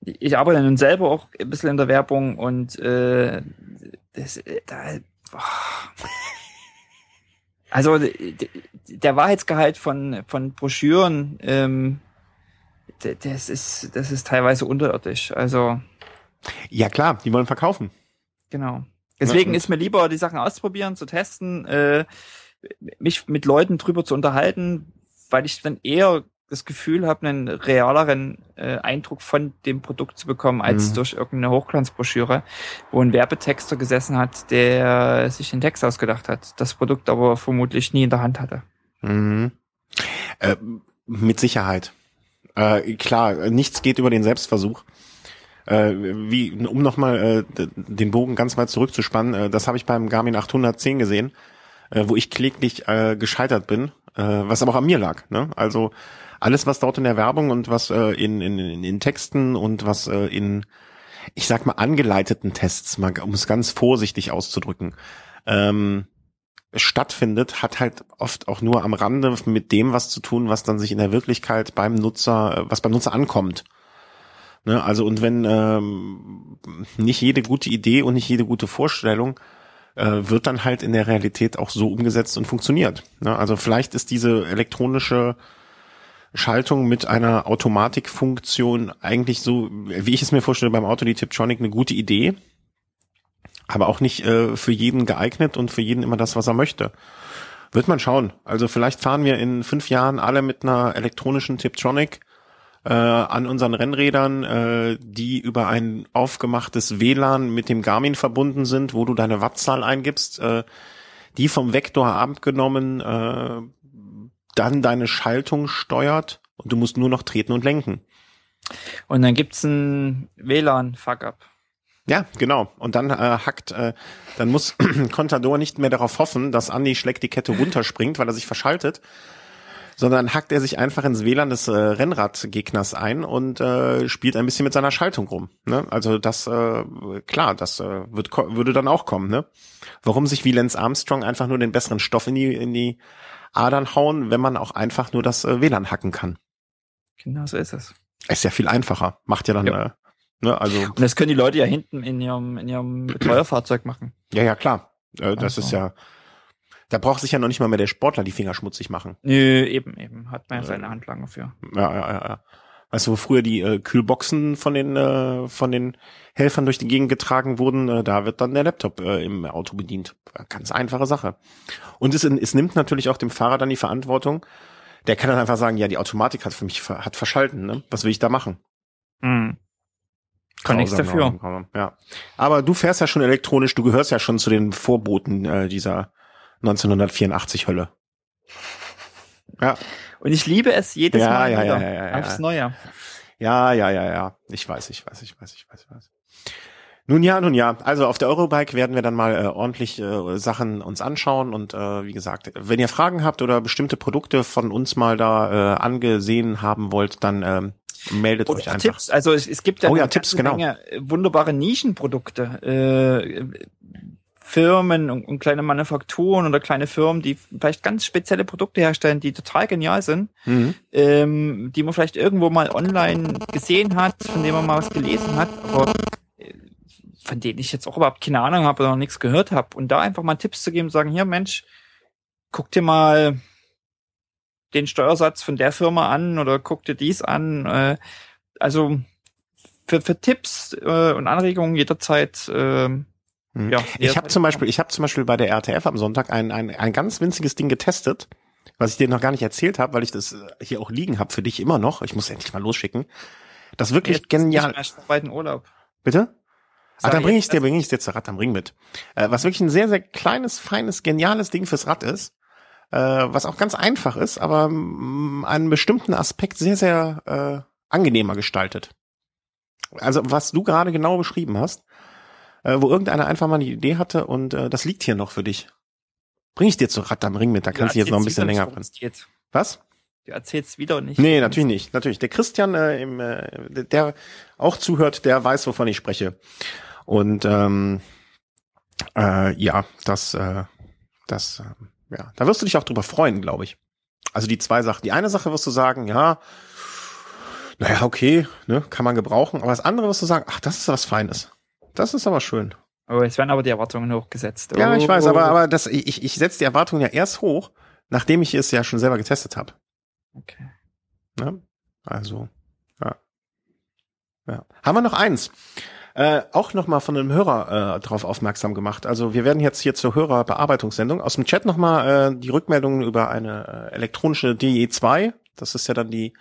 ich arbeite nun selber auch ein bisschen in der Werbung und äh, das, da, boah. also der Wahrheitsgehalt von, von Broschüren ähm, das ist, das ist teilweise unterirdisch. Also. Ja klar, die wollen verkaufen. Genau. Deswegen ja, ist mir lieber, die Sachen auszuprobieren, zu testen, äh, mich mit Leuten drüber zu unterhalten, weil ich dann eher das Gefühl habe, einen realeren äh, Eindruck von dem Produkt zu bekommen, als mhm. durch irgendeine Hochglanzbroschüre, wo ein Werbetexter gesessen hat, der sich den Text ausgedacht hat, das Produkt aber vermutlich nie in der Hand hatte. Mhm. Äh, mit Sicherheit. Äh, klar, nichts geht über den Selbstversuch. Äh, wie, um nochmal äh, den Bogen ganz weit zurückzuspannen, äh, das habe ich beim Garmin 810 gesehen, äh, wo ich kläglich äh, gescheitert bin, äh, was aber auch an mir lag. Ne? Also alles, was dort in der Werbung und was äh, in, in, in Texten und was äh, in, ich sag mal, angeleiteten Tests, mal, um es ganz vorsichtig auszudrücken, ähm, stattfindet, hat halt oft auch nur am Rande mit dem was zu tun, was dann sich in der Wirklichkeit beim Nutzer, äh, was beim Nutzer ankommt. Ne, also und wenn ähm, nicht jede gute Idee und nicht jede gute Vorstellung äh, wird dann halt in der Realität auch so umgesetzt und funktioniert. Ne, also vielleicht ist diese elektronische Schaltung mit einer Automatikfunktion eigentlich so, wie ich es mir vorstelle beim Auto, die Tiptronic eine gute Idee aber auch nicht äh, für jeden geeignet und für jeden immer das, was er möchte. Wird man schauen. Also vielleicht fahren wir in fünf Jahren alle mit einer elektronischen Tiptronic äh, an unseren Rennrädern, äh, die über ein aufgemachtes WLAN mit dem Garmin verbunden sind, wo du deine Wattzahl eingibst, äh, die vom Vektor abgenommen äh, dann deine Schaltung steuert und du musst nur noch treten und lenken. Und dann gibt's ein WLAN-Fuck-up. Ja, genau. Und dann äh, hackt, äh, dann muss Contador nicht mehr darauf hoffen, dass Andy schlägt die Kette runterspringt, weil er sich verschaltet, sondern hackt er sich einfach ins WLAN des äh, Rennradgegners ein und äh, spielt ein bisschen mit seiner Schaltung rum. Ne? Also das, äh, klar, das äh, wird, würde dann auch kommen. Ne? Warum sich wie Lance Armstrong einfach nur den besseren Stoff in die, in die Adern hauen, wenn man auch einfach nur das äh, WLAN hacken kann? Genau so ist es. Ist ja viel einfacher. Macht ja dann, ja. Äh, ne, also. Und das können die Leute ja hinten in ihrem, in ihrem Betreuerfahrzeug machen. Ja, ja, klar. Äh, das also. ist ja, da braucht sich ja noch nicht mal mehr der Sportler die Finger schmutzig machen. Nö, eben, eben. Hat man ja seine Handlange für. Ja, ja, ja, ja. Weißt du, wo früher die äh, Kühlboxen von den äh, von den Helfern durch die Gegend getragen wurden, äh, da wird dann der Laptop äh, im Auto bedient. Ganz einfache Sache. Und es, es nimmt natürlich auch dem Fahrer dann die Verantwortung. Der kann dann einfach sagen, ja, die Automatik hat für mich hat verschalten. Ne? Was will ich da machen? Mhm. Kann nichts dafür. Ja. Aber du fährst ja schon elektronisch, du gehörst ja schon zu den Vorboten äh, dieser 1984 Hölle. Ja. Und ich liebe es jedes ja, Mal ja, wieder ja, ja, ja, aufs Neue. Ja, ja, ja, ja. Ich weiß, ich weiß, ich weiß, ich weiß, ich weiß. Nun ja, nun ja. Also auf der Eurobike werden wir dann mal äh, ordentlich äh, Sachen uns anschauen und äh, wie gesagt, wenn ihr Fragen habt oder bestimmte Produkte von uns mal da äh, angesehen haben wollt, dann ähm, meldet oder euch einfach. Tipps. Also es, es gibt ja, oh, ja Tipps, genau. Menge wunderbare Nischenprodukte. Äh, Firmen und, und, kleine Manufakturen oder kleine Firmen, die vielleicht ganz spezielle Produkte herstellen, die total genial sind, mhm. ähm, die man vielleicht irgendwo mal online gesehen hat, von denen man mal was gelesen hat, aber äh, von denen ich jetzt auch überhaupt keine Ahnung habe oder noch nichts gehört habe. Und da einfach mal Tipps zu geben, sagen, hier Mensch, guck dir mal den Steuersatz von der Firma an oder guck dir dies an. Äh, also für, für Tipps äh, und Anregungen jederzeit äh, hm. Ja, ich habe zum Beispiel, ich habe zum Beispiel bei der RTF am Sonntag ein, ein, ein ganz winziges Ding getestet, was ich dir noch gar nicht erzählt habe, weil ich das hier auch liegen habe für dich immer noch. Ich muss endlich mal losschicken. Das wirklich jetzt genial. Zweiten Urlaub. Bitte? Ah, dann bringe ich dir, bringe ich dir zur Rad am Ring mit. Äh, was wirklich ein sehr, sehr kleines, feines, geniales Ding fürs Rad ist, äh, was auch ganz einfach ist, aber mh, einen bestimmten Aspekt sehr, sehr äh, angenehmer gestaltet. Also was du gerade genau beschrieben hast, äh, wo irgendeiner einfach mal eine Idee hatte und äh, das liegt hier noch für dich. Bring ich dir zu Rad am Ring mit, da kannst du jetzt noch ein bisschen länger drin. Was? Du erzählst wieder nicht. Nee, natürlich nicht, natürlich. Der Christian, äh, im, äh, der auch zuhört, der weiß, wovon ich spreche. Und ähm, äh, ja, das, äh, das, äh, ja, da wirst du dich auch drüber freuen, glaube ich. Also die zwei Sachen. Die eine Sache wirst du sagen, ja, naja, okay, ne, kann man gebrauchen. Aber das andere wirst du sagen, ach, das ist was Feines. Das ist aber schön. Oh, es werden aber die Erwartungen hochgesetzt. Oh, ja, ich weiß, aber, aber das, ich, ich setze die Erwartungen ja erst hoch, nachdem ich es ja schon selber getestet habe. Okay. Ja, also, ja. ja. Haben wir noch eins? Äh, auch nochmal von einem Hörer äh, darauf aufmerksam gemacht. Also wir werden jetzt hier zur Hörerbearbeitungssendung aus dem Chat nochmal äh, die Rückmeldungen über eine äh, elektronische DE2. Das ist ja dann die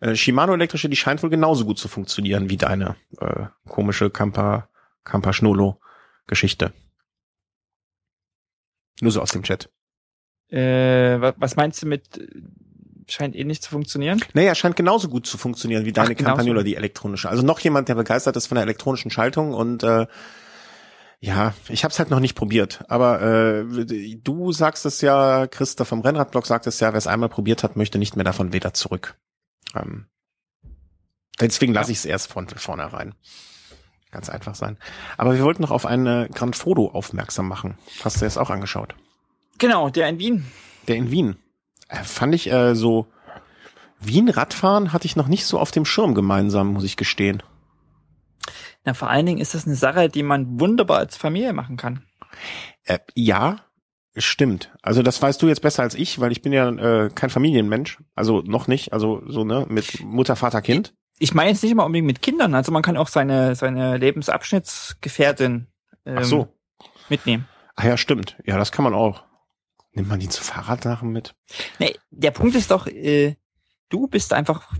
äh, Shimano elektrische, die scheint wohl genauso gut zu funktionieren wie deine äh, komische Kampa Kampa Schnolo Geschichte. Nur so aus dem Chat. Äh, was meinst du mit scheint eh nicht zu funktionieren? Naja, scheint genauso gut zu funktionieren wie deine Campagnola, die elektronische. Also noch jemand, der begeistert ist von der elektronischen Schaltung und äh, ja, ich habe es halt noch nicht probiert. Aber äh, du sagst es ja, Christa vom Rennradblog sagt es ja, wer es einmal probiert hat, möchte nicht mehr davon wieder zurück. Ähm, deswegen lasse ja. ich es erst von vornherein. Ganz einfach sein. Aber wir wollten noch auf eine Grand Foto aufmerksam machen. Hast du jetzt auch angeschaut? Genau, der in Wien. Der in Wien. Äh, fand ich äh, so Wien-Radfahren hatte ich noch nicht so auf dem Schirm gemeinsam, muss ich gestehen. Na, vor allen Dingen ist das eine Sache, die man wunderbar als Familie machen kann. Äh, ja, Stimmt. Also das weißt du jetzt besser als ich, weil ich bin ja äh, kein Familienmensch. Also noch nicht. Also so ne mit Mutter, Vater, Kind. Ich meine jetzt nicht immer unbedingt mit Kindern. Also man kann auch seine seine Lebensabschnittsgefährtin ähm, Ach so. mitnehmen. Ah ja, stimmt. Ja, das kann man auch. Nimmt man die zu Fahrradsachen mit? Nee, der Punkt ist doch, äh, du bist einfach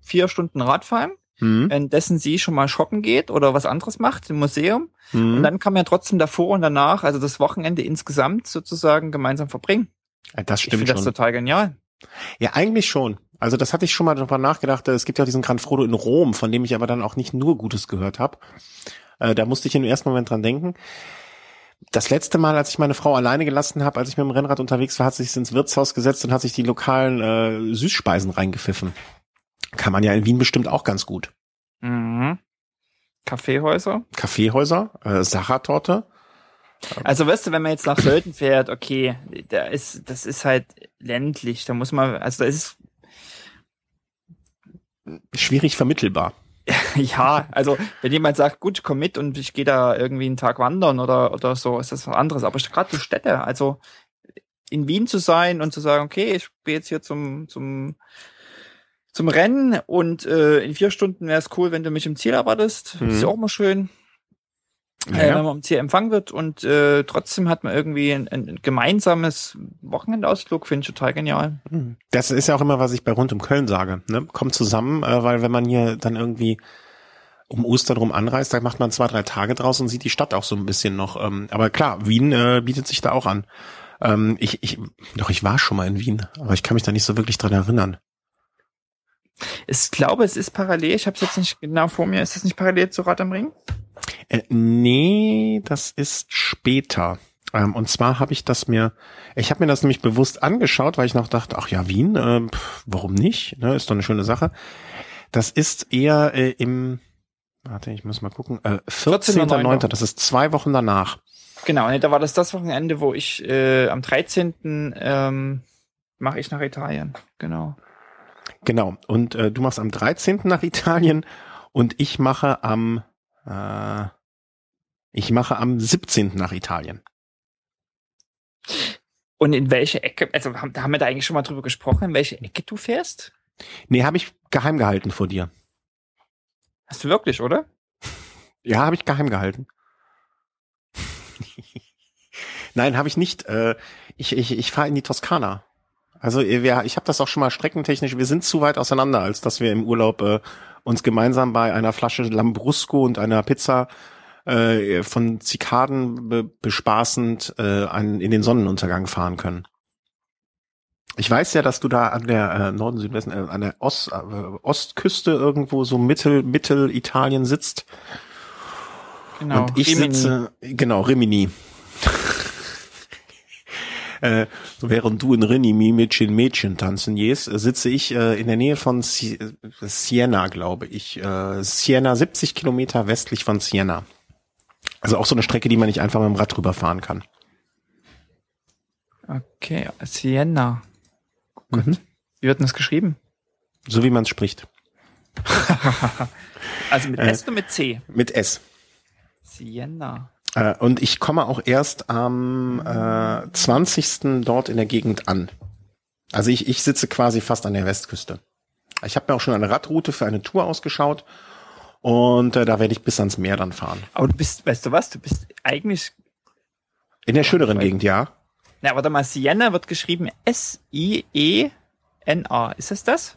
vier Stunden Radfahren mhm. währenddessen sie schon mal shoppen geht oder was anderes macht im Museum. Mhm. Und dann kann man ja trotzdem davor und danach, also das Wochenende insgesamt sozusagen gemeinsam verbringen. Ja, das stimmt ich schon. das total genial. Ja, eigentlich schon. Also das hatte ich schon mal darüber nachgedacht. Es gibt ja diesen Gran Frodo in Rom, von dem ich aber dann auch nicht nur Gutes gehört habe. Äh, da musste ich im ersten Moment dran denken. Das letzte Mal, als ich meine Frau alleine gelassen habe, als ich mit dem Rennrad unterwegs war, hat sie sich ins Wirtshaus gesetzt und hat sich die lokalen äh, Süßspeisen reingepfiffen. Kann man ja in Wien bestimmt auch ganz gut. Mhm. Kaffeehäuser? Kaffeehäuser, äh, Sachertorte. Also weißt du, wenn man jetzt nach Sölden fährt, okay, da ist, das ist halt ländlich, da muss man, also da ist schwierig vermittelbar. ja, also wenn jemand sagt, gut, komm mit und ich gehe da irgendwie einen Tag wandern oder oder so, ist das was anderes. Aber gerade die Städte, also in Wien zu sein und zu sagen, okay, ich gehe jetzt hier zum zum zum Rennen und äh, in vier Stunden wäre es cool, wenn du mich im Ziel erwartest. Mhm. Ist ja auch mal schön. Ja. Äh, wenn man Ziel empfangen wird und äh, trotzdem hat man irgendwie ein, ein gemeinsames Wochenendausflug, finde ich total genial. Mhm. Das ist ja auch immer, was ich bei Rund um Köln sage. Ne? Kommt zusammen, äh, weil wenn man hier dann irgendwie um Ostern rum anreist, da macht man zwei, drei Tage draus und sieht die Stadt auch so ein bisschen noch. Ähm, aber klar, Wien äh, bietet sich da auch an. Ähm, ich, ich, doch, ich war schon mal in Wien, aber ich kann mich da nicht so wirklich dran erinnern. Ich glaube, es ist parallel. Ich habe es jetzt nicht genau vor mir. Ist es nicht parallel zu Rad am Ring? Äh, nee, das ist später. Ähm, und zwar habe ich das mir, ich habe mir das nämlich bewusst angeschaut, weil ich noch dachte, ach ja, Wien, äh, pff, warum nicht? Ne, ist doch eine schöne Sache. Das ist eher äh, im, warte, ich muss mal gucken, äh, 14.9., 14. das ist zwei Wochen danach. Genau, ne, da war das das Wochenende, wo ich äh, am 13. Ähm, mache ich nach Italien, genau. Genau. Und äh, du machst am 13. nach Italien und ich mache am äh, ich mache am 17. nach Italien. Und in welche Ecke, also haben, haben wir da eigentlich schon mal drüber gesprochen, in welche Ecke du fährst? Nee, habe ich geheim gehalten vor dir. Hast du wirklich, oder? Ja, habe ich geheim gehalten. Nein, habe ich nicht. Äh, ich ich, ich fahre in die Toskana. Also wir, ich habe das auch schon mal streckentechnisch, wir sind zu weit auseinander, als dass wir im Urlaub äh, uns gemeinsam bei einer Flasche Lambrusco und einer Pizza äh, von Zikaden be bespaßend äh, an, in den Sonnenuntergang fahren können. Ich weiß ja, dass du da an der äh, Norden, Südwesten, äh, an der Ost, äh, Ostküste irgendwo so Mittel, Mittelitalien sitzt. Genau. Und ich Rimini. sitze, genau, Rimini. Äh, während du in Rimini Mädchen Mädchen tanzen gehst, sitze ich äh, in der Nähe von Sie Siena, glaube ich. Äh, Siena, 70 Kilometer westlich von Siena. Also auch so eine Strecke, die man nicht einfach mit dem Rad drüber fahren kann. Okay, Siena. Gut. Mhm. Wie wird denn das geschrieben? So wie man es spricht. also mit S äh, oder mit C? Mit S. Siena. Äh, und ich komme auch erst am äh, 20. dort in der Gegend an. Also ich, ich sitze quasi fast an der Westküste. Ich habe mir auch schon eine Radroute für eine Tour ausgeschaut und äh, da werde ich bis ans Meer dann fahren. Aber du bist, weißt du was, du bist eigentlich in der schöneren Gegend, ja. Na, warte mal, Siena wird geschrieben S-I-E-N-A. Ist es das?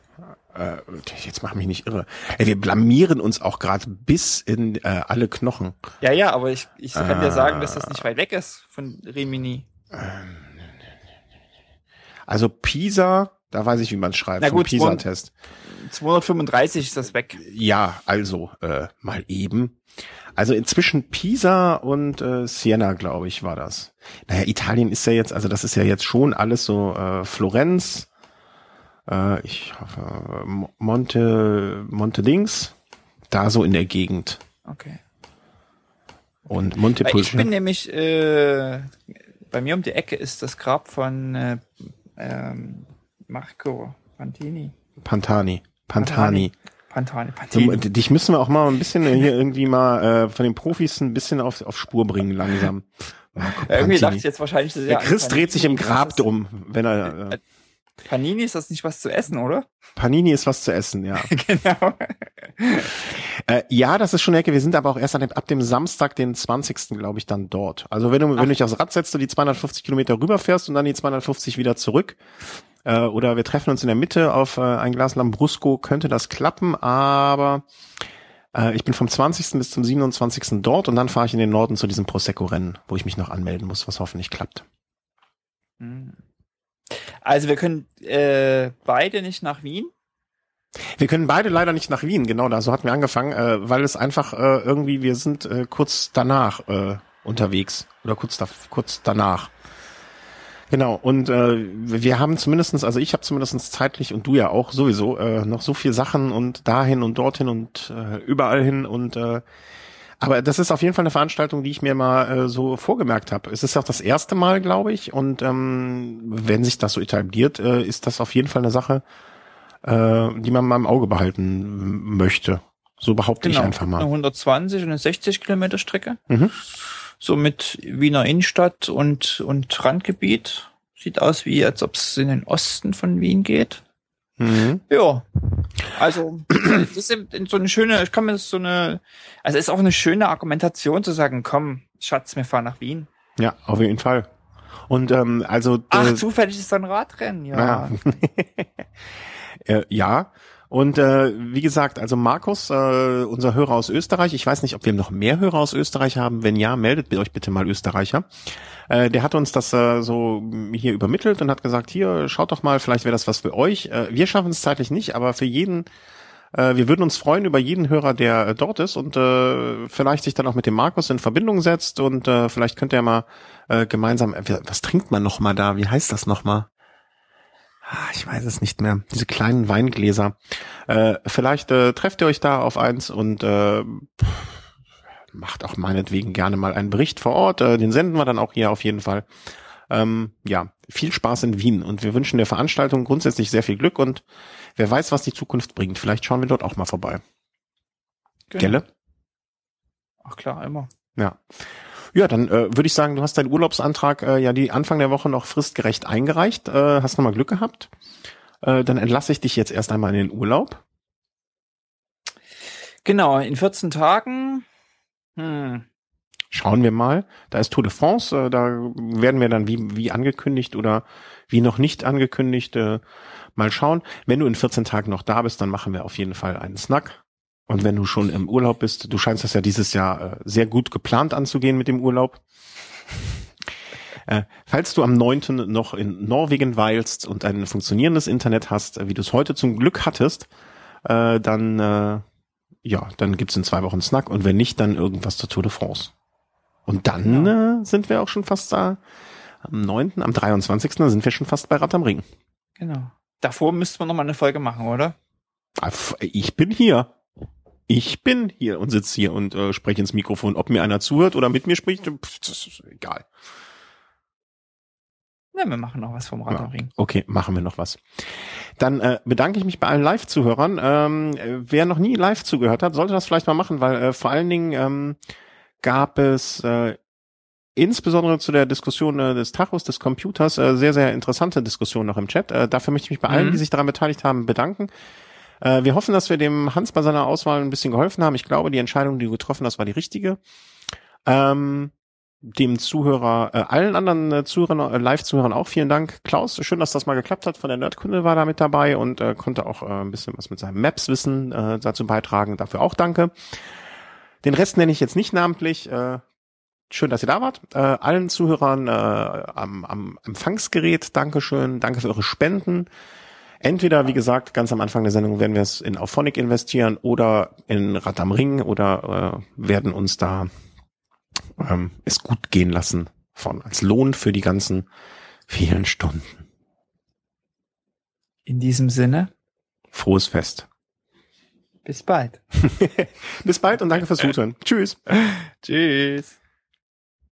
Äh, jetzt mach mich nicht irre. Ey, wir blamieren uns auch gerade bis in äh, alle Knochen. Ja, ja, aber ich, ich kann äh, dir sagen, dass das nicht weit weg ist von Rimini. Also Pisa, da weiß ich, wie man schreibt, Na gut, Pisa-Test. 235 ist das weg. Ja, also äh, mal eben. Also inzwischen Pisa und äh, Siena, glaube ich, war das. Naja, Italien ist ja jetzt, also das ist ja jetzt schon alles so äh, Florenz, äh, ich hoffe, Monte, Monte Links, da so in der Gegend. Okay. Und Montepulciano. Ich bin nämlich, äh, bei mir um die Ecke ist das Grab von äh, ähm, Marco Pantini. Pantani. Pantani. Pantani. Pantani. So, dich müssen wir auch mal ein bisschen hier irgendwie mal äh, von den Profis ein bisschen auf, auf Spur bringen langsam. Marco Irgendwie dachte ich jetzt wahrscheinlich, sehr Der Chris dreht sich im Grab drum, wenn er. Äh, Panini ist das nicht was zu essen, oder? Panini ist was zu essen, ja. genau. Äh, ja, das ist schon Ecke. Wir sind aber auch erst dem, ab dem Samstag, den 20. glaube ich, dann dort. Also wenn du, wenn du dich aufs Rad setzt und die 250 Kilometer rüberfährst und dann die 250 wieder zurück, äh, oder wir treffen uns in der Mitte auf äh, ein Glas Lambrusco, könnte das klappen, aber äh, ich bin vom 20. bis zum 27. dort und dann fahre ich in den Norden zu diesem Prosecco-Rennen, wo ich mich noch anmelden muss, was hoffentlich klappt. Mhm. Also wir können äh, beide nicht nach Wien. Wir können beide leider nicht nach Wien, genau da, so hatten wir angefangen, äh, weil es einfach äh, irgendwie, wir sind äh, kurz danach äh, unterwegs oder kurz, da, kurz danach. Genau, und äh, wir haben zumindestens, also ich habe zumindestens zeitlich und du ja auch sowieso äh, noch so viel Sachen und dahin und dorthin und äh, überall hin und äh, aber das ist auf jeden Fall eine Veranstaltung, die ich mir mal äh, so vorgemerkt habe. Es ist auch das erste Mal, glaube ich, und ähm, wenn sich das so etabliert, äh, ist das auf jeden Fall eine Sache, äh, die man mal im Auge behalten möchte. So behaupte genau, ich einfach mal. Eine 120 und eine 60 Kilometer Strecke. Mhm. So mit Wiener Innenstadt und, und Randgebiet. Sieht aus wie, als ob es in den Osten von Wien geht. Mhm. Ja. Also, das ist eben so eine schöne, ich kann mir das so eine, also ist auch eine schöne Argumentation zu sagen, komm, Schatz, wir fahren nach Wien. Ja, auf jeden Fall. Und ähm, also Ach, äh, zufällig ist da ein Radrennen, ja. Ja. äh, ja. Und äh, wie gesagt, also Markus, äh, unser Hörer aus Österreich, ich weiß nicht, ob wir noch mehr Hörer aus Österreich haben. Wenn ja, meldet euch bitte mal Österreicher. Äh, der hat uns das äh, so hier übermittelt und hat gesagt, hier, schaut doch mal, vielleicht wäre das was für euch. Äh, wir schaffen es zeitlich nicht, aber für jeden, äh, wir würden uns freuen über jeden Hörer, der äh, dort ist und äh, vielleicht sich dann auch mit dem Markus in Verbindung setzt und äh, vielleicht könnt ihr mal äh, gemeinsam, äh, was trinkt man noch mal da? Wie heißt das noch mal? Ah, Ich weiß es nicht mehr. Diese kleinen Weingläser. Äh, vielleicht äh, trefft ihr euch da auf eins und äh, macht auch meinetwegen gerne mal einen Bericht vor Ort. Äh, den senden wir dann auch hier auf jeden Fall. Ähm, ja, viel Spaß in Wien und wir wünschen der Veranstaltung grundsätzlich sehr viel Glück und wer weiß, was die Zukunft bringt. Vielleicht schauen wir dort auch mal vorbei. Genau. Gelle? Ach klar, immer. Ja. Ja, dann äh, würde ich sagen, du hast deinen Urlaubsantrag äh, ja die Anfang der Woche noch fristgerecht eingereicht. Äh, hast nochmal Glück gehabt. Äh, dann entlasse ich dich jetzt erst einmal in den Urlaub. Genau, in 14 Tagen. Hm. Schauen wir mal. Da ist Tour de France. Äh, da werden wir dann wie, wie angekündigt oder wie noch nicht angekündigt äh, mal schauen. Wenn du in 14 Tagen noch da bist, dann machen wir auf jeden Fall einen Snack. Und wenn du schon im Urlaub bist, du scheinst das ja dieses Jahr äh, sehr gut geplant anzugehen mit dem Urlaub. Äh, falls du am 9. noch in Norwegen weilst und ein funktionierendes Internet hast, äh, wie du es heute zum Glück hattest, äh, dann äh, ja, dann gibt's in zwei Wochen Snack und wenn nicht, dann irgendwas zur Tour de France. Und dann äh, sind wir auch schon fast da. Am 9., am 23. sind wir schon fast bei Rad am Ring. Genau. Davor müsste man noch mal eine Folge machen, oder? Ah, Ich bin hier. Ich bin hier und sitze hier und äh, spreche ins Mikrofon. Ob mir einer zuhört oder mit mir spricht, pf, das ist egal. Ja, wir machen noch was vom Rad Ja. am Ring. Okay, machen wir noch was. Dann äh, bedanke ich mich bei allen Live-Zuhörern. Ähm, äh, wer noch nie live zugehört hat, sollte das vielleicht mal machen, weil äh, vor allen Dingen ähm, gab es äh, insbesondere zu der Diskussion äh, des Tachos, des Computers, äh, sehr, sehr interessante Diskussionen noch im Chat. Äh, dafür möchte ich mich bei allen, Mhm. die sich daran beteiligt haben, bedanken. Äh, wir hoffen, dass wir dem Hans bei seiner Auswahl ein bisschen geholfen haben. Ich glaube, die Entscheidung, die du getroffen hast, war die richtige. Ähm, dem Zuhörer, äh, allen anderen äh, Zuhörern, äh, Live-Zuhörern auch vielen Dank. Klaus, schön, dass das mal geklappt hat. Von der Nerdkunde war da mit dabei und äh, konnte auch äh, ein bisschen was mit seinem Maps-Wissen äh, dazu beitragen. Dafür auch danke. Den Rest nenne ich jetzt nicht namentlich. Äh, schön, dass ihr da wart. Äh, allen Zuhörern äh, am, am Empfangsgerät, Dankeschön. Danke für eure Spenden. Entweder, wie gesagt, ganz am Anfang der Sendung werden wir es in Auphonic investieren oder in Rad am Ring oder äh, werden uns da ähm, es gut gehen lassen von als Lohn für die ganzen vielen Stunden. In diesem Sinne, Frohes Fest. bis bald. Bis bald und danke fürs Zuhören. Tschüss. Tschüss.